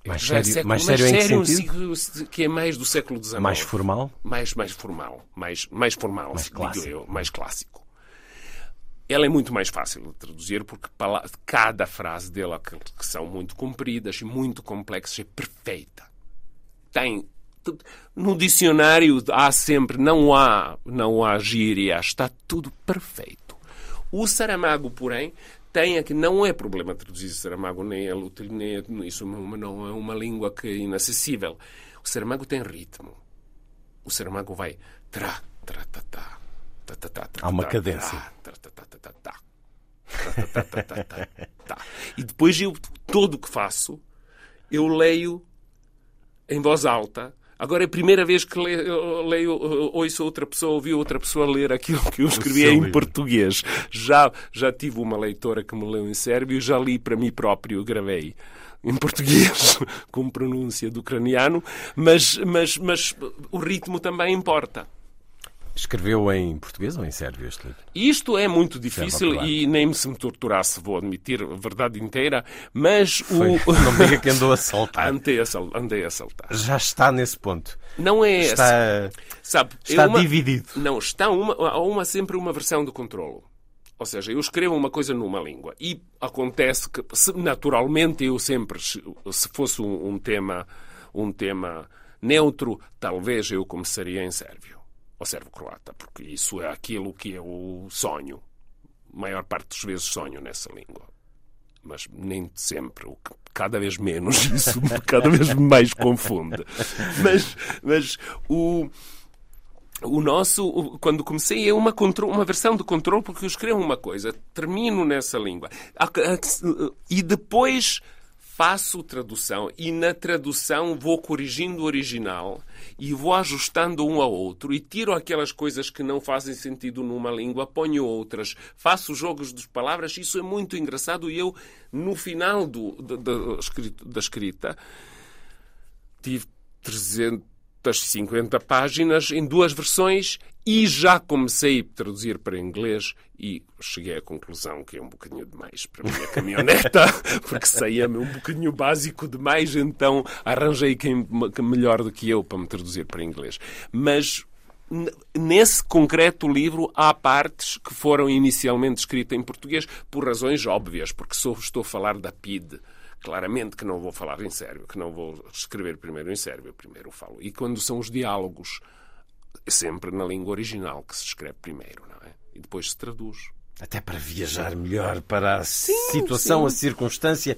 Mais sério, século, mais sério, mais sério em que sentido? Que é mais do século XIX. Mais formal? Mais, mais formal. Mais, mais formal, mais clássico. Eu, mais clássico. Ela é muito mais fácil de traduzir porque cada frase dela, que são muito compridas e muito complexas, é perfeita. Tem no dicionário há sempre não há não há gíria, está tudo perfeito. O Saramago, porém, tem aqui não é problema traduzir Saramago nem é, nem é isso não é uma língua que é inacessível. O Saramago tem ritmo. O Saramago vai tra tra ta ta Há uma cadência. E depois eu, todo o que faço, eu leio em voz alta. Agora é a primeira vez que leio, leio ouço outra pessoa, ouvi outra pessoa ler aquilo que eu escrevi em livro. português. Já, já tive uma leitora que me leu em sérvio, já li para mim próprio, gravei em português, com pronúncia do ucraniano, mas, mas, mas o ritmo também importa. Escreveu em português ou em sérvio este livro? Isto é muito difícil e nem me se me torturasse, vou admitir a verdade inteira, mas Foi, o... Não diga que andou a saltar. andei, a sal... andei a saltar. Já está nesse ponto. Não é está... Sabe, está é uma... dividido. Não, está uma, há uma, sempre uma versão do controlo. Ou seja, eu escrevo uma coisa numa língua e acontece que, naturalmente, eu sempre, se fosse um tema, um tema neutro, talvez eu começaria em sérvio ao servo-croata, porque isso é aquilo que o sonho. A maior parte das vezes sonho nessa língua. Mas nem sempre, cada vez menos, isso cada vez mais confunde. Mas, mas o, o nosso, quando comecei, é uma, control, uma versão de controle, porque eu escrevo uma coisa, termino nessa língua. E depois faço tradução e na tradução vou corrigindo o original e vou ajustando um ao outro e tiro aquelas coisas que não fazem sentido numa língua, ponho outras, faço jogos de palavras. Isso é muito engraçado e eu, no final do, da, da escrita, tive 300 50 páginas em duas versões e já comecei a traduzir para inglês e cheguei à conclusão que é um bocadinho demais para a minha caminhoneta, porque saía-me um bocadinho básico demais, então arranjei quem melhor do que eu para me traduzir para inglês. Mas nesse concreto livro há partes que foram inicialmente escritas em português por razões óbvias, porque sou, estou a falar da PID Claramente que não vou falar em sérvio, que não vou escrever primeiro em sérvio, primeiro falo. E quando são os diálogos, é sempre na língua original que se escreve primeiro, não é? E depois se traduz. Até para viajar melhor para a sim, situação, sim. a circunstância,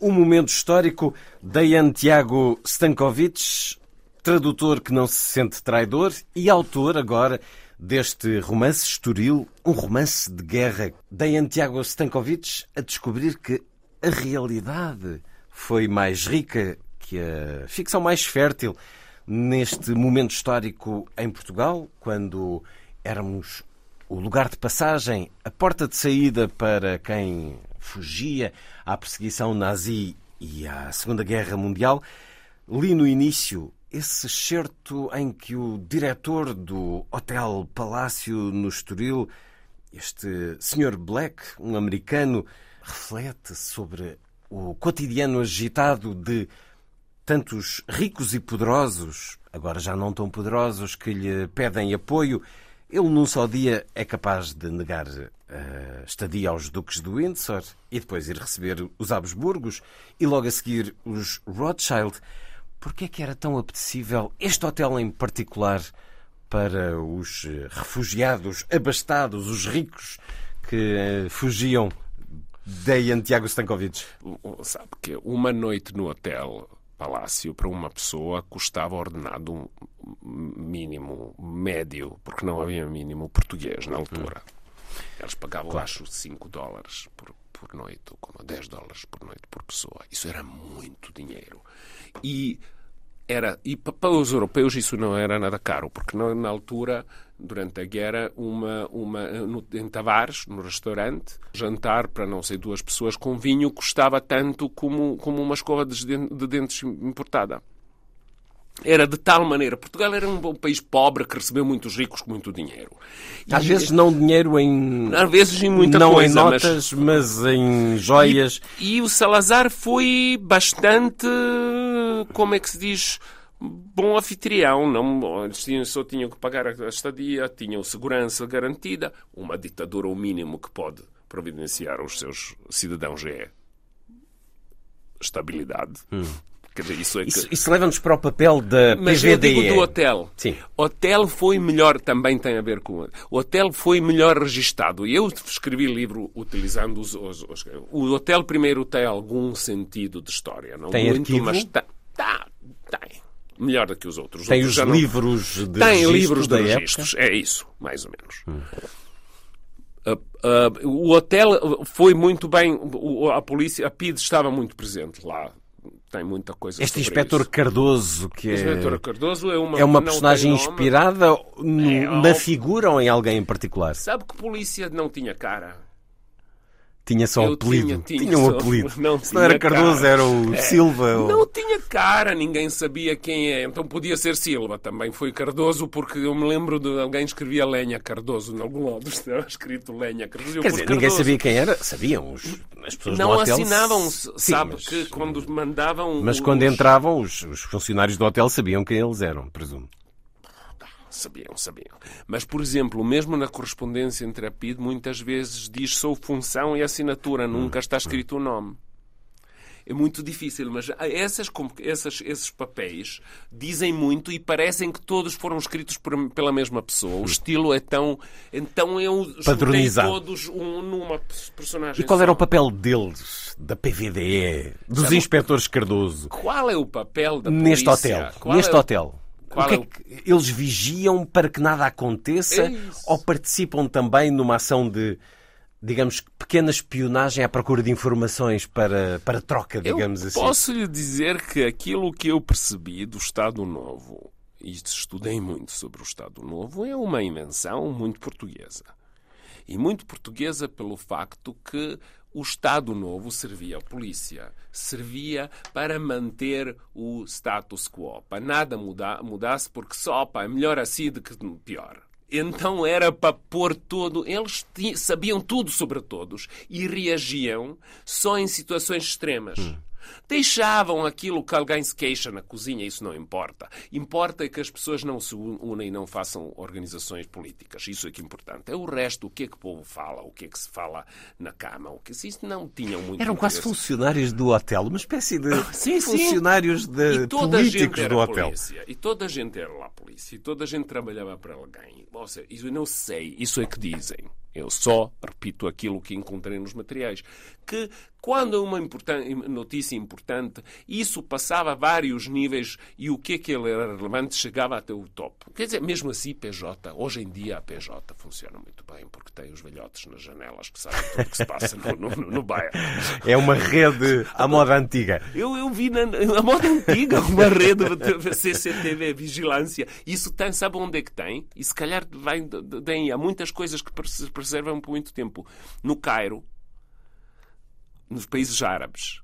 o momento histórico. Dejan Tiago Stankovic, tradutor que não se sente traidor e autor agora deste romance estoril, um romance de guerra. Dejan Tiago Stankovic a descobrir que a realidade foi mais rica que a ficção mais fértil neste momento histórico em Portugal, quando éramos o lugar de passagem, a porta de saída para quem fugia à perseguição nazi e à Segunda Guerra Mundial. Li no início esse certo em que o diretor do Hotel Palácio no Estoril, este Sr. Black, um americano, reflete sobre o cotidiano agitado de tantos ricos e poderosos, agora já não tão poderosos, que lhe pedem apoio Ele, num só dia, é capaz de negar uh, estadia aos Duques do Windsor e depois ir receber os Habsburgos e logo a seguir os Rothschild. Por que é que era tão apetecível este hotel em particular para os eh, refugiados abastados, os ricos que uh, fugiam de Antiago Stankovic? Sabe que uma noite no hotel palácio para uma pessoa custava ordenado um mínimo médio, porque não havia mínimo português na altura. Eles pagavam, claro. acho, 5 dólares por, por noite, ou como 10 dólares por noite por pessoa. Isso era muito dinheiro. E era e para os europeus isso não era nada caro, porque na, na altura, durante a guerra, uma, uma, no, em Tavares, no restaurante, jantar para não sei duas pessoas com vinho custava tanto como, como uma escova de, de dentes importada. Era de tal maneira. Portugal era um, país pobre que recebeu muitos ricos com muito dinheiro. E às vezes não dinheiro em. Às vezes em muita não coisa. Não em notas, mas, mas em joias. E, e, o Salazar foi bastante como é que se diz, bom anfitrião. Não, eles tinham, só tinham que pagar a estadia, tinham segurança garantida. Uma ditadura, o mínimo que pode providenciar aos seus cidadãos é estabilidade. Hum. Dizer, isso, é que... isso, isso leva-nos para o papel da Mas PVDE. eu digo do hotel. Sim. Hotel foi melhor, também tem a ver com... O hotel foi melhor registado. Eu escrevi livro utilizando os, os, os, O hotel primeiro tem algum sentido de história. Não tem muito, arquivo? mas tá, tem. Melhor do que os outros. Tem outros os não... livros de Tem livros de registros. época? É isso, mais ou menos. Hum. Uh, uh, o hotel foi muito bem. A polícia, a PID estava muito presente lá tem muita coisa Este inspetor isso. Cardoso, que é, inspetor Cardoso é uma, é uma personagem inspirada é, na figura ou em alguém em particular? Sabe que polícia não tinha cara? Tinha só Eu apelido. Tinha, tinha, tinha um só, apelido. Não, Se não era Cardoso, cara. era o É. Silva. ou- Não tinha cara, ninguém sabia quem é. Então podia ser Silva também. Foi Cardoso, porque eu me lembro de alguém escrevia Lenha Cardoso em algum lado. Estava escrito Lenha Cardoso. Quer dizer, ninguém Cardoso. sabia quem era. Sabiam os, as pessoas Não assinavam, Sim, sabe mas, que quando mandavam. mas os- quando entravam, os, os funcionários do hotel sabiam quem eles eram, presumo. Sabiam, sabiam. Mas, por exemplo, mesmo na correspondência entre a PID, muitas vezes diz só função e assinatura, nunca está escrito o nome. É muito difícil, mas essas, essas- esses papéis dizem muito e parecem que todos foram escritos por- pela mesma pessoa. O estilo é tão. Então eu Padronizado. todos um- numa personagem. E qual era só. o papel deles, da PVDE, dos Sabe- inspectores Cardoso, Qual é o papel da neste polícia? hotel? Qual neste é hotel. Qual o que é é que eles vigiam para que nada aconteça É ou participam também numa ação de, digamos, pequena espionagem à procura de informações para, para troca, digamos eu assim? Posso lhe dizer que aquilo que eu percebi do Estado Novo, e estudei muito sobre o Estado Novo, é uma invenção muito portuguesa. E muito portuguesa pelo facto que o Estado Novo servia à polícia, servia para manter o status quo, para nada mudar, mudasse, porque só pá, é melhor assim do que pior. Então era para pôr todo. Eles sabiam tudo sobre todos e reagiam só em situações extremas. Deixavam aquilo que alguém se queixa na cozinha, isso não importa. Importa é que as pessoas não se un- unem e não façam organizações políticas. Isso é que é importante. É o resto, o que é que o povo fala, o que é que se fala na cama, o que se isso não tinham muito Eram quase interesse. funcionários do hotel, uma espécie de Sim, sim. funcionários de E a gente políticos do hotel. polícia. E toda a gente era lá polícia. E toda a gente trabalhava para alguém. Ou seja, isso eu não sei. Isso é que dizem. Eu só repito aquilo que encontrei nos materiais. Que quando uma importan- notícia importante, isso passava a vários níveis e o que é que ele era relevante chegava até o topo. Quer dizer, mesmo assim, PJ, hoje em dia a PJ funciona muito bem porque tem os velhotes nas janelas que sabem tudo o que se passa no, no, no, bairro. É uma rede à moda antiga. Eu, eu vi na, na moda antiga uma rede de CCTV, vigilância. Isso tem, sabe onde é que tem? E se calhar de- tem, há muitas coisas que preservam por muito tempo. No Cairo, nos países árabes,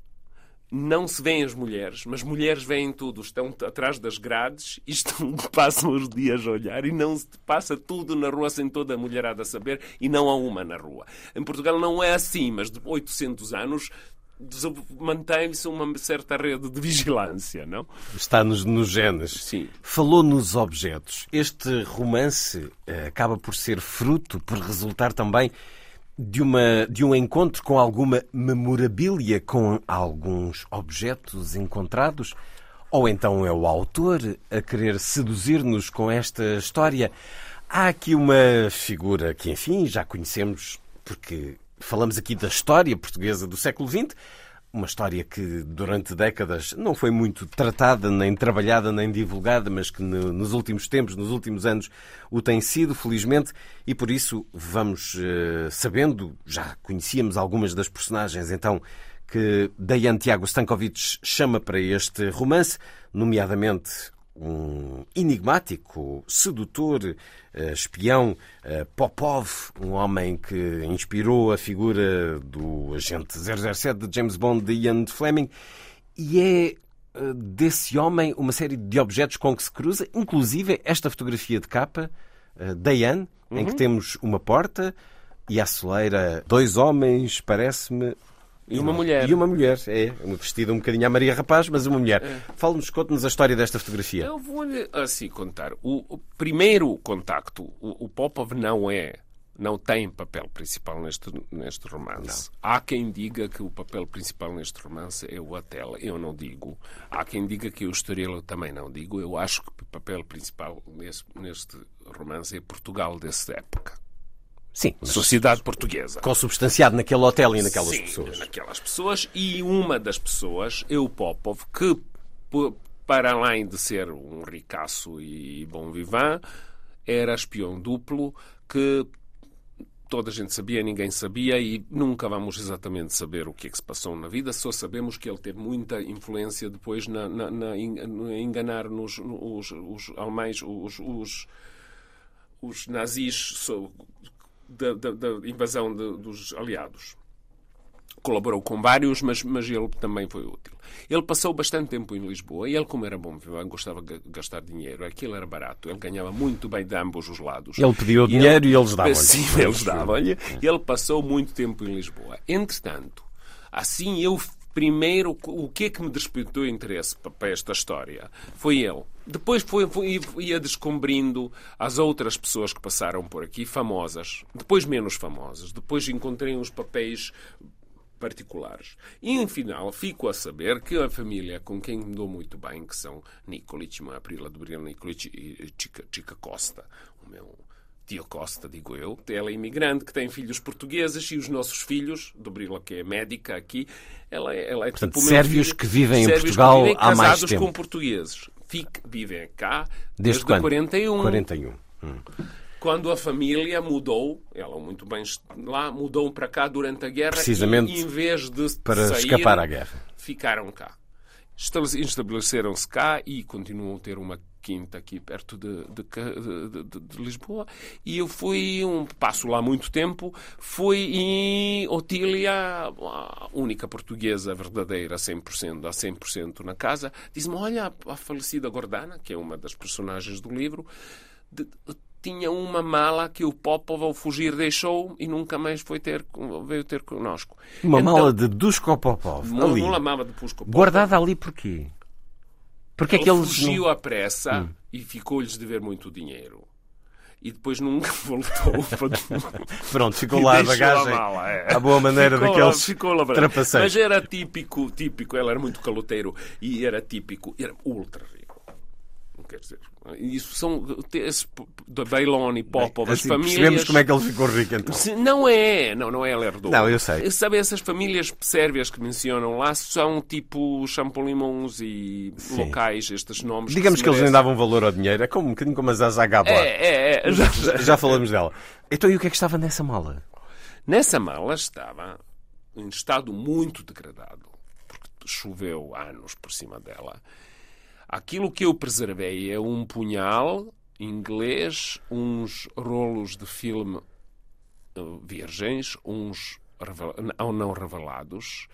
não se veem as mulheres, mas mulheres veem tudo. Estão atrás das grades e estão, passam os dias a olhar e não se passa tudo na rua sem toda a mulherada saber e não há uma na rua. Em Portugal não é assim, mas de 800 anos mantém-se uma certa rede de vigilância, não? Está-nos nos genes. Sim. Falou nos objetos. Este romance eh, acaba por ser fruto, por resultar também de, uma, de um encontro com alguma memorabilia, com alguns objetos encontrados? Ou então é o autor a querer seduzir-nos com esta história? Há aqui uma figura que, enfim, já conhecemos, porque falamos aqui da história portuguesa do século XX, uma história que durante décadas não foi muito tratada, nem trabalhada, nem divulgada, mas que nos últimos tempos, nos últimos anos, o tem sido, felizmente, e por isso vamos uh, sabendo, já conhecíamos algumas das personagens, então, que Dayan Tiago Stankovic chama para este romance, nomeadamente um enigmático, sedutor, eh, espião, eh, Popov, um homem que inspirou a figura do agente 007 de James Bond de Ian Fleming, e é eh, desse homem uma série de objetos com que se cruza, inclusive esta fotografia de capa, Diane, uhum. em que uhum. temos uma porta e à soleira dois homens, parece-me, e uma mulher. E uma mulher, é. Uma vestida um bocadinho à Maria Rapaz, mas uma mulher. É. Fale-nos, conte-nos a história desta fotografia. Eu vou-lhe assim contar. O, o primeiro contacto, o, o, Popov não é, não tem papel principal neste, neste romance. Não. Há quem diga que o papel principal neste romance é o Atela. Eu não digo. Há quem diga que o Estoril eu também não digo. Eu acho que o papel principal neste, neste romance é Portugal dessa época. Sim. Sociedade portuguesa. Consubstanciado naquele hotel e naquelas Sim, pessoas. naquelas pessoas. E uma das pessoas é o Popov, que, para além de ser um ricaço e bom vivant, era espião duplo que toda a gente sabia, ninguém sabia e nunca vamos exatamente saber o que é que se passou na vida, só sabemos que ele teve muita influência depois na, na, na enganar nos, os, os alemães, os, os, os nazis da, da, da invasão de, dos aliados. Colaborou com vários, mas, mas ele também foi útil. Ele passou bastante tempo em Lisboa e ele, como era bom vivant, gostava de gastar dinheiro. Aquilo era barato. Ele ganhava muito bem de ambos os lados. Ele pediu dinheiro e eles davam-lhe. Sim, eles davam-lhe. Ele passou muito tempo em Lisboa. Entretanto, assim eu primeiro, o que é que me despertou interesse para esta história? Foi ele. Depois foi, foi, ia descobrindo as outras pessoas que passaram por aqui, famosas, depois menos famosas. Depois encontrei uns papéis particulares. E, no final, fico a saber que a família com quem me dou muito bem, que são Nikolic, Aprila de Bril Nikolic e Chica, Chica Costa, o meu Tio Costa, digo eu. Ela é imigrante, que tem filhos portugueses e os nossos filhos, do Brila, que é médica aqui, ela é, ela é Portanto, tipo sérvios filho, que vivem em Portugal vivem há mais tempo. com portugueses. Fique, vivem cá desde, desde quando? 41. 41. Hum. Quando a família mudou, ela muito bem lá, mudou para cá durante a guerra Precisamente e, em vez de para sair, escapar à guerra. Ficaram cá. Estabeleceram-se cá e continuam a ter uma quinta aqui perto de, de, de, de, Lisboa e eu fui um passo lá muito tempo fui em Otília a única portuguesa verdadeira 100% a 100% na casa diz-me olha a falecida Gordana que é uma das personagens do livro tinha uma mala que o Popov ao fugir deixou e nunca mais foi ter, veio ter connosco. Uma então, mala de Dusko Popov? Uma, ali. uma mala de Dusko Popov. Guardada ali porquê? Porque ele é que eles fugiu não... à pressa hum. e ficou-lhes dever muito dinheiro. E depois nunca voltou. Pronto, ficou lá a bagagem. A mala, é. boa maneira ficou daqueles lá, ficou lá, trapaceiros. Mas era típico, típico, ele era muito caloteiro e era típico, era ultra rico. Quer dizer, isso são esse, da Bailon e Popov, as assim, famílias. Percebemos como é que ele ficou rico então. Não é, não, não é ele herdou. Não, eu sei. Sabe, essas famílias sérvias que mencionam lá são tipo champolimons e Sim. locais, estes nomes. Digamos que, que eles nem davam valor ao dinheiro, é como um bocadinho como a Zaza Gabor. É, é, é. Já, já, já falamos dela. Então e o que é que estava nessa mala? Nessa mala estava em estado muito degradado, porque choveu anos por cima dela Aquilo que eu preservei é um punhal inglês, uns rolos de filme eh, virgens, uns ou não revelados,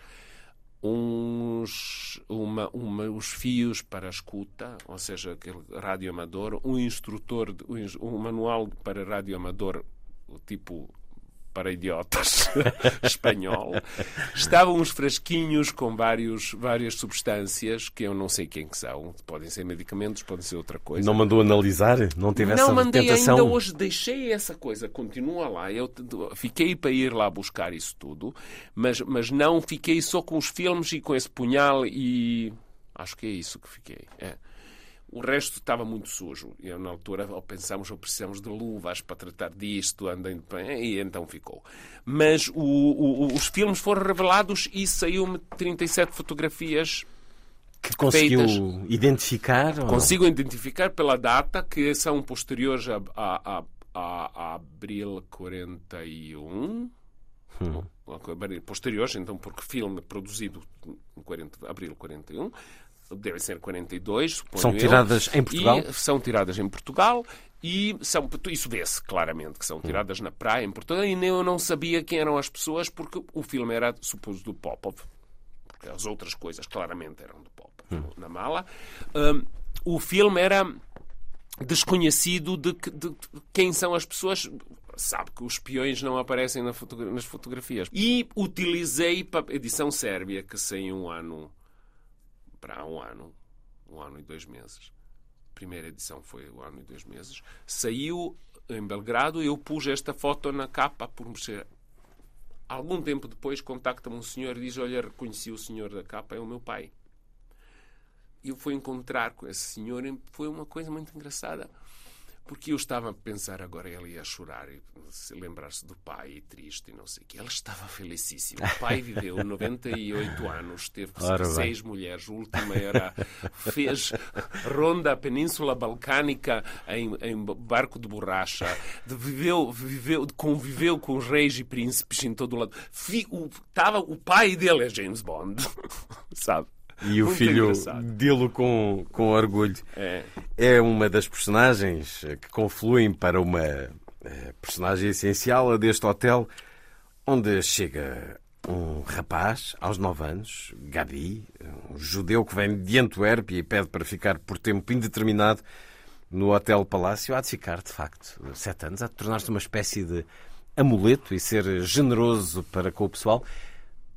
uns, uma, uma, os fios para escuta, ou seja, aquele radioamador, um instrutor, um manual para radioamador tipo para idiotas espanhol. Estavam uns frasquinhos com vários, várias substâncias que eu não sei quem que são. Podem ser medicamentos, podem ser outra coisa. Não mandou analisar? Não teve não essa mandei tentação? ainda hoje, deixei essa coisa, continua lá. Eu fiquei para ir lá buscar isso tudo, mas, mas não fiquei só com os filmes e com esse punhal e acho que é isso que fiquei. é. O resto estava muito sujo. E na altura pensamos, ou precisamos de luvas para tratar disto, andem e então ficou. Mas o- o- os filmes foram revelados e saiu-me 37 fotografias Que conseguiu feitas. identificar? ou? Consigo identificar pela data que são posteriores a, a, a, a- a abril 41. Hum. Posteriores, então, porque filme produzido em 40, abril 41. Devem ser 42, suponho São eu. tiradas em Portugal? E são tiradas em Portugal e são, isso vê-se claramente que são tiradas na praia em Portugal e nem eu não sabia quem eram as pessoas porque o filme era, suposto, do Popov porque as outras coisas claramente eram do Popov Hum. na mala. Hum, o filme era desconhecido de, que- de quem são as pessoas. Sabe que os espiões não aparecem na fotogra- nas fotografias. E utilizei para a edição sérvia, que saiu um ano para um ano, um ano e dois meses. A primeira edição foi um ano e dois meses. Saiu em Belgrado e eu pus esta foto na capa por me ser. Algum tempo depois contacta-me um senhor e diz: Olha, reconheci o senhor da capa, é o meu pai. Eu fui encontrar com esse senhor e foi uma coisa muito engraçada. Porque eu estava a pensar agora, ele ia chorar e se lembrar-se do pai e triste e não sei o quê. Ele estava felicíssimo. O pai viveu 98 anos, teve Ora bem. seis mulheres. A última era. fez ronda a Península Balcânica em, em barco de borracha. De- viveu, viveu, conviveu com reis e príncipes em todo o lado. Fi- o, tava, o pai dele é James Bond. Sabe? E o Muito filho engraçado. dilo com, com orgulho. É. É uma das personagens que confluem para uma eh, personagem essencial a deste hotel, onde chega um rapaz aos 9 anos, Gabi, um judeu que vem de Antuérpia e pede para ficar por tempo indeterminado no Hotel Palácio. Há de ficar, de facto, sete anos, há de tornar-se uma espécie de amuleto e ser generoso para com o pessoal.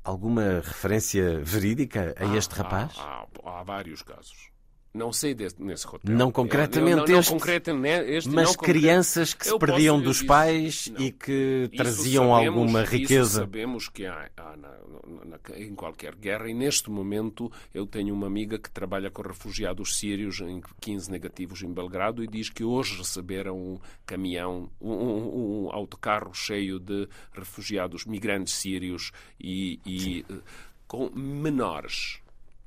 Alguma referência verídica a este rapaz? Há, há- há vários casos. Não sei desse, nesse hotel. Não Eu- concretamente eu- não, não este, né, este mas não concre- crianças que se Eu perdiam dos dizer- pais não. e que Isso traziam sabemos- alguma riqueza. sabemos que há, há na- na- na- em qualquer guerra e neste momento eu tenho uma amiga que trabalha com refugiados sírios em 15 negativos em Belgrado e diz que hoje receberam um caminhão, um, um- um autocarro cheio de refugiados, migrantes sírios e, e, eh, com menores.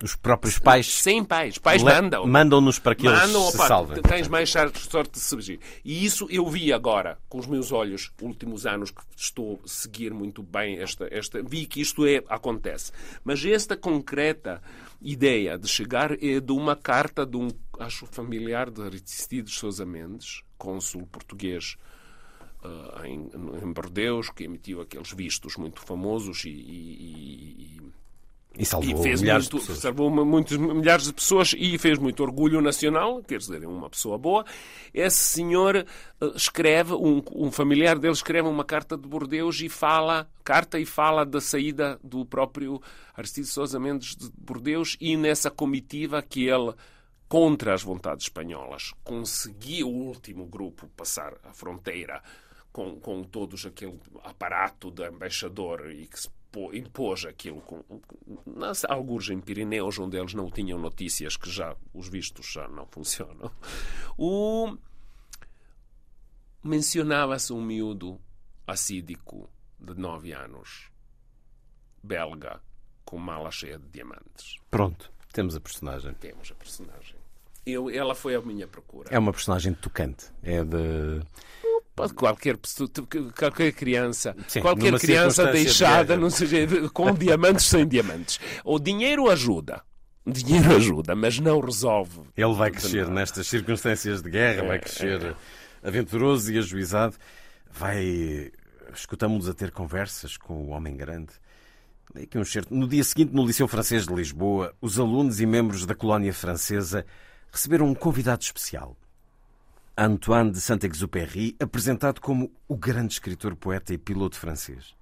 Os próprios pais Sem pais. Pais mandam. mandam-nos para que eles Mandam, se opa, salvem. Tens mais sorte de surgir. E isso eu vi agora, com os meus olhos, últimos anos que estou a seguir muito bem esta. esta vi que isto é, acontece. Mas esta concreta ideia de chegar é de uma carta de um, acho, familiar de Aristides Sousa Mendes, cônsul português ah, em, em Bordeus, que emitiu aqueles vistos muito famosos e- e- e E salvou fez milhares de muito, pessoas. salvou muitos milhares de pessoas e fez muito orgulho nacional, quer dizer, é uma pessoa boa. Esse senhor eh, escreve, um, um familiar dele escreve uma carta de Bordeus e fala, carta e fala da saída do próprio Aristides Sousa Mendes de Bordeus e nessa comitiva que ele contra as vontades espanholas, conseguiu o último grupo passar a fronteira com, com todos aquele aparato de embaixador e que se impôs aquilo com, nas, alguns em Pirineus, onde eles não tinham notícias que já os vistos já não funcionam. O... Mencionava-se um miúdo assídico de 9 anos, belga, com mala cheia de diamantes. Pronto, temos a personagem. Temos a personagem. Eu, ela foi à minha procura. É uma personagem tocante. É de. Pode qualquer pessoa, qualquer criança, Sim, qualquer criança de deixada, não seja, com diamantes sem diamantes. O dinheiro ajuda. Dinheiro ajuda, mas não resolve. Ele vai de crescer nestas circunstâncias de guerra, É, vai crescer aventuroso e ajuizado. Vai. Escutamos-nos a ter conversas com o homem grande. Aqui um certo. No dia seguinte, no Liceu Francês de Lisboa, os alunos e membros da colónia francesa receberam um convidado especial. Antoine de Saint-Exupéry, apresentado como o grande escritor, poeta e piloto francês.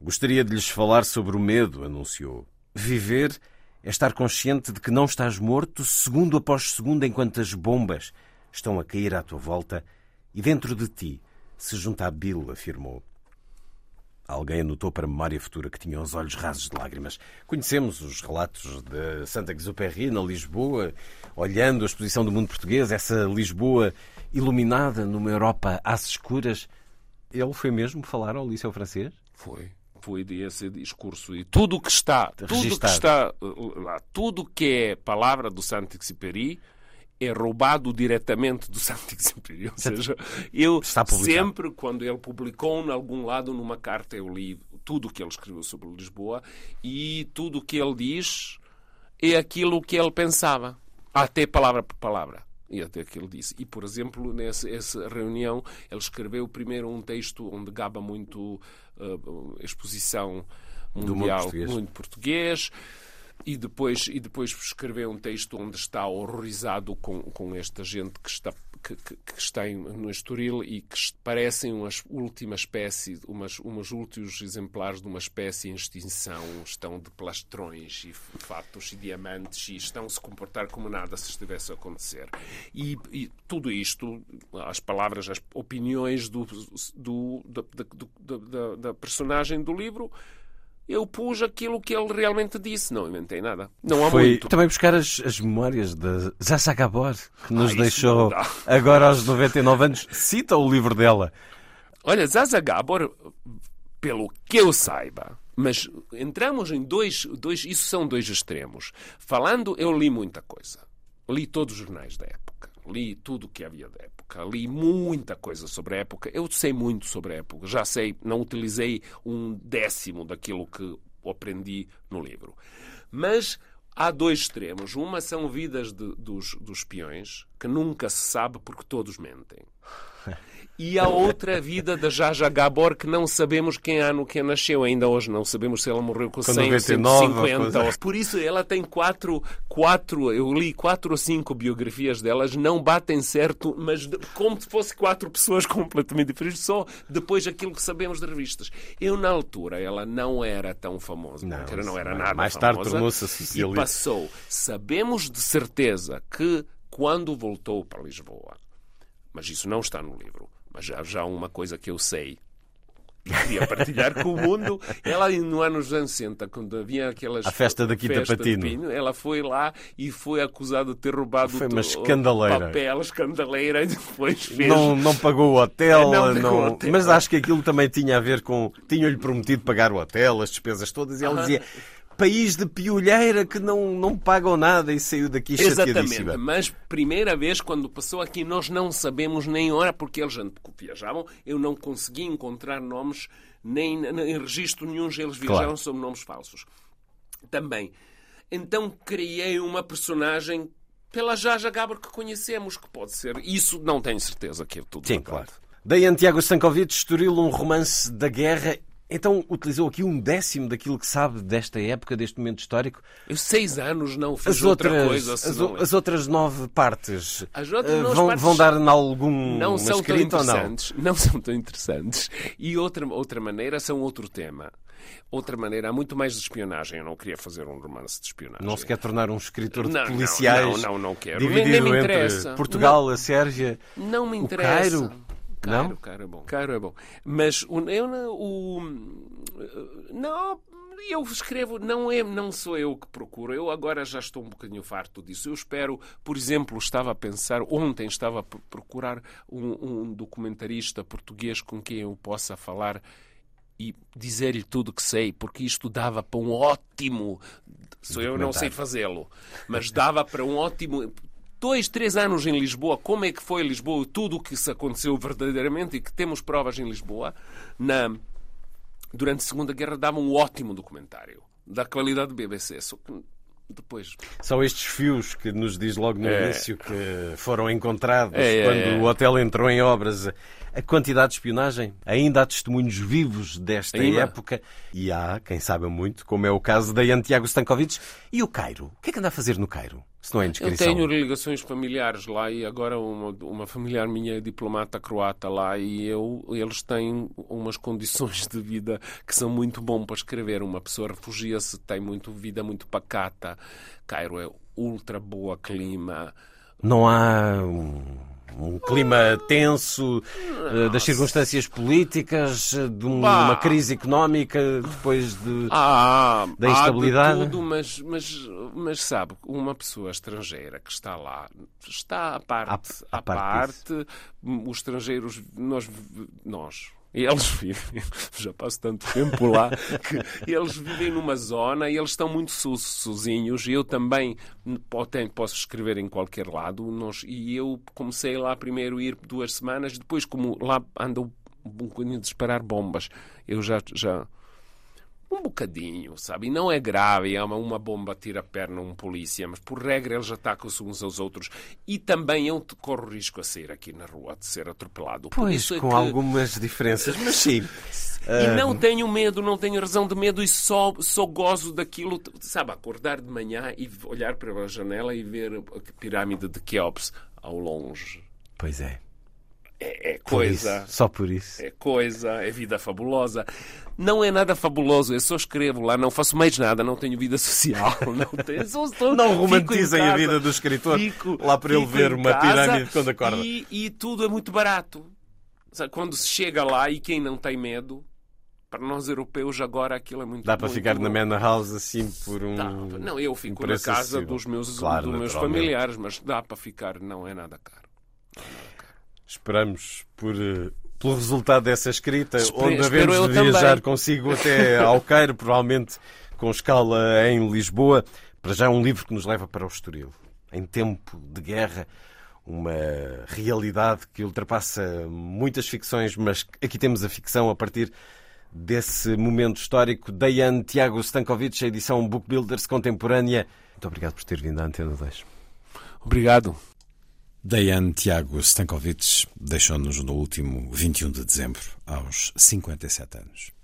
Gostaria de lhes falar sobre o medo, anunciou. Viver é estar consciente de que não estás morto segundo após segundo enquanto as bombas estão a cair à tua volta e dentro de ti se junta a Bill, afirmou. Alguém anotou para a memória futura que tinha os olhos rasos de lágrimas. Conhecemos os relatos de Santa Exupéry na Lisboa, olhando a exposição do mundo português, essa Lisboa iluminada numa Europa às escuras. Ele foi mesmo falar ao Liceu Francês? Foi. Foi esse discurso. E tudo o que está, tudo que está uh, lá, tudo que é palavra do Saint-Exupéry é roubado diretamente do Saint-Exupéry. Ou seja, eu sempre, quando ele publicou em algum lado numa carta, eu li tudo o que ele escreveu sobre Lisboa e tudo o que ele diz é aquilo que ele pensava, até palavra por palavra. E até que ele disse. E, por exemplo, nessa essa reunião, ele escreveu primeiro um texto onde gaba muito uh, exposição mundial, muito português e depois, e depois escreveu um texto onde está horrorizado com, com esta gente que está, que, que, está no Estoril e que parecem umas últimas espécie, umas, umas últimos exemplares de uma espécie em extinção, estão de plastrões e fatos e diamantes e estão a se comportar como nada se estivesse a acontecer. E, e tudo isto, as palavras, as opiniões do, do da, da personagem do livro eu pus aquilo que ele realmente disse, não inventei nada. Não há Foi muito. também buscar as, as memórias de Zaza Gabor, que nos ah, deixou agora aos 99 anos. Cita o livro dela. Olha, Zaza Gabor, pelo que eu saiba, mas entramos em dois, dois. Isso são dois extremos. Falando, eu li muita coisa. Li todos os jornais da época. Li tudo o que havia da época. Li muita coisa sobre a época. Eu sei muito sobre a época. Já sei, não utilizei um décimo daquilo que aprendi no livro. Mas há dois extremos. Uma são vidas de, dos, dos espiões, que nunca se sabe porque todos mentem. E a outra vida da Jaja Gabor, que não sabemos quem ano que nasceu. Ainda hoje não sabemos se ela morreu com, com 100, 99, 150. Por isso ela tem quatro, quatro, eu li quatro ou cinco biografias delas, não batem certo, mas como se fosse quatro pessoas completamente diferentes, só depois aquilo que sabemos de revistas. Eu, na altura, ela não era tão famosa, não, porque não era nada Mais famosa, tarde tornou-se E passou. Sabemos de certeza que quando voltou para Lisboa, mas isso não está no livro, mas já, já uma coisa que eu sei e queria partilhar com o mundo. Ela, no anos 60, quando havia aquelas. A festa da Quinta Patino. Pino, ela foi lá e foi acusada de ter roubado foi uma escandaleira. papel, escandaleira, e depois fez. Não, não pagou o hotel, não, não... Hotel. mas acho que aquilo também tinha a ver com. Tinham-lhe prometido pagar o hotel, as despesas todas, e ela dizia país de piolheira que não, não pagam nada e saiu daqui Exatamente, mas primeira vez quando passou aqui nós não sabemos nem hora porque eles viajavam, eu não consegui encontrar nomes nem em registro nenhum eles viajaram claro. sob nomes falsos. Também. Então criei uma personagem pela Jaja Gabor que conhecemos, que pode ser. Isso não tenho certeza que é tudo. Sim, claro. Daí Antiago Stankovic, Estoril, um romance da guerra então utilizou aqui um décimo daquilo que sabe desta época, deste momento histórico. Eu seis anos não fiz as outra outras, coisa. As, as, outras nove partes as outras uh, vão, partes vão dar em algum não são tão interessantes. Não? não são tão interessantes. E outra, outra maneira são outro tema. Outra maneira, há muito mais de espionagem. Eu não queria fazer um romance de espionagem. Não se quer tornar um escritor de não, policiais? Não, não, não quero. Dividido nem, nem me interessa. Portugal, não, a Sérgia, não me interessa. o Cairo. Caro, não? caro é bom. Caro é bom. Mas o, eu, o, não, eu escrevo, não, é, não sou eu que procuro. Eu agora já estou um bocadinho farto disso. Eu espero, por exemplo, estava a pensar, ontem estava a procurar um, um documentarista português com quem eu possa falar e dizer-lhe tudo que sei, porque isto dava para um ótimo. Sou eu não sei fazê-lo, mas dava para um ótimo dois, três anos em Lisboa, como é que foi Lisboa, tudo o que se aconteceu verdadeiramente e que temos provas em Lisboa, na, durante a Segunda Guerra dava um ótimo documentário, da qualidade do BBC. Só que depois. São estes fios que nos diz logo no é. início que foram encontrados é, é quando é, o hotel entrou em obras. A quantidade de espionagem, ainda há testemunhos vivos desta ainda? época e há quem saiba muito, como é o caso da Antiago Stankovic. E o Cairo? O que é que anda a fazer no Cairo? Não é indiscrição. Eu tenho ligações familiares lá e agora uma, uma familiar minha é diplomata croata lá e eu, eles têm umas condições de vida que são muito bom para escrever. Uma pessoa refugia-se, tem muito vida muito pacata. Cairo é ultra boa clima. Não há um clima tenso uh, das circunstâncias políticas, de uma bah. crise económica depois de, ah, da instabilidade. Há de tudo, mas, mas, mas sabe, uma pessoa estrangeira que está lá está à parte. À, à, à parte, parte os estrangeiros, nós, nós eles vivem, já passo tanto tempo lá, que eles vivem numa zona e eles estão muito sozinhos. Eu também posso escrever em qualquer lado. Nós, e eu comecei lá primeiro a ir duas semanas, depois, como lá andam um bocadinho de disparar bombas, eu já, já um bocadinho, sabe? E não é grave, é uma, uma bomba tira a perna a um polícia, mas por regra eles atacam-se uns aos outros. E também eu corro risco a sair aqui na rua, de ser atropelado. Pois, é com que... algumas diferenças, mas sim. E uh... não tenho medo, não tenho razão de medo e só, só gozo daquilo, sabe? Acordar de manhã e olhar para a janela e ver a pirâmide de Keops ao longe. Pois é. É, é coisa. Por isso, só por isso. É coisa, é vida fabulosa. Não é nada fabuloso, eu só escrevo lá, não faço mais nada, não tenho vida social. Não, tenho, só, não romantizem a vida do escritor fico, lá para ele ver uma pirâmide quando acorda. E, e tudo é muito barato. Quando se chega lá e quem não tem medo, para nós europeus agora aquilo é muito Dá para ficar bom. na manor house assim por um dá, Não, eu fico um na casa acessível. dos meus, claro, dos meus familiares, mas dá para ficar, não é nada caro. Esperamos por, eh, pelo resultado dessa escrita, Espero, onde havemos de viajar também. consigo até ao Cairo, provavelmente com escala em Lisboa. Para já é um livro que nos leva para o Estoril. Em tempo de guerra, uma realidade que ultrapassa muitas ficções, mas aqui temos a ficção a partir desse momento histórico. Dayan Tiago Stankovic, edição Book Builders contemporânea. Muito obrigado por ter vindo à Antena 2. Obrigado. Dayan Tiago Stankovic deixou-nos no último 21 de dezembro, aos 57 anos.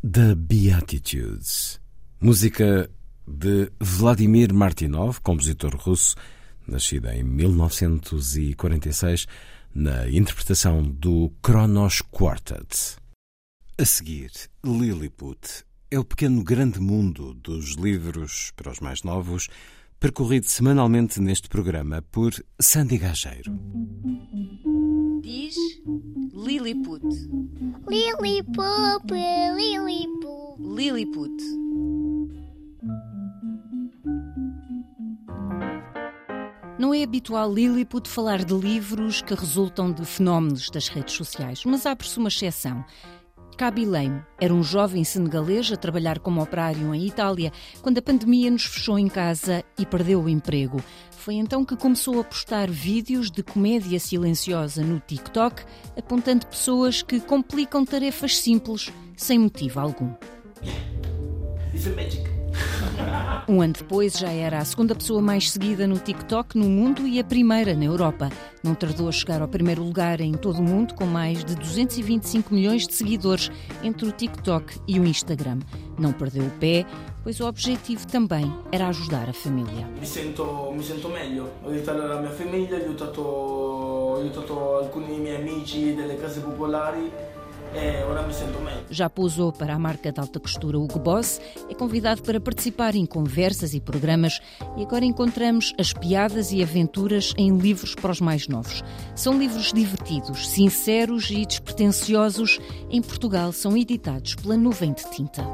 The Beatitudes, música de Vladimir Martinov, compositor russo, nascido em 1946, na interpretação do Kronos Quartet. A seguir, Lilliput é o pequeno grande mundo dos livros para os mais novos, percorrido semanalmente neste programa por Sandy Gageiro. Diz Lilliput. Lilliput, Lilliput. Lilliput. Não é habitual Lilliput falar de livros que resultam de fenómenos das redes sociais, mas abre-se uma exceção. Kaby Lame era um jovem senegalês a trabalhar como operário em Itália quando a pandemia nos fechou em casa e perdeu o emprego. Foi então que começou a postar vídeos de comédia silenciosa no TikTok, apontando pessoas que complicam tarefas simples sem motivo algum. It's magic. Um ano depois já era a segunda pessoa mais seguida no TikTok no mundo e a primeira na Europa. Não tardou a chegar ao primeiro lugar em todo o mundo, com mais de 225 milhões de seguidores entre o TikTok e o Instagram. Não perdeu o pé, pois o objetivo também era ajudar a família. Me sinto, me sinto meglio. Ho aiutato la mia famiglia, ho aiutato, ho aiutato alcuni miei amici. É, Já pousou para a marca de alta costura Hugo Boss, é convidado para participar em conversas e programas e agora encontramos as piadas e aventuras em livros para os mais novos. São livros divertidos, sinceros e despretensiosos. Em Portugal são editados pela Nuvem de Tinta.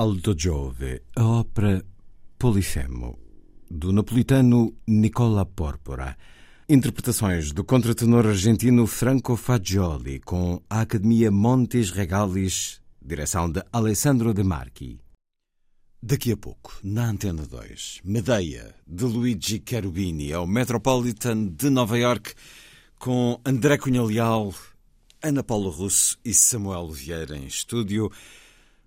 Aldo Giove, a ópera Polifemo, do napolitano Nicola Porpora. Interpretações do contratenor argentino Franco Fagioli com a Academia Montes Regalis, direção de Alessandro De Marchi. Daqui a pouco, na Antena 2, Medeia, de Luigi Cherubini, ao Metropolitan de Nova York, com André Cunha Leal, Ana Paula Russo e Samuel Vieira em estúdio.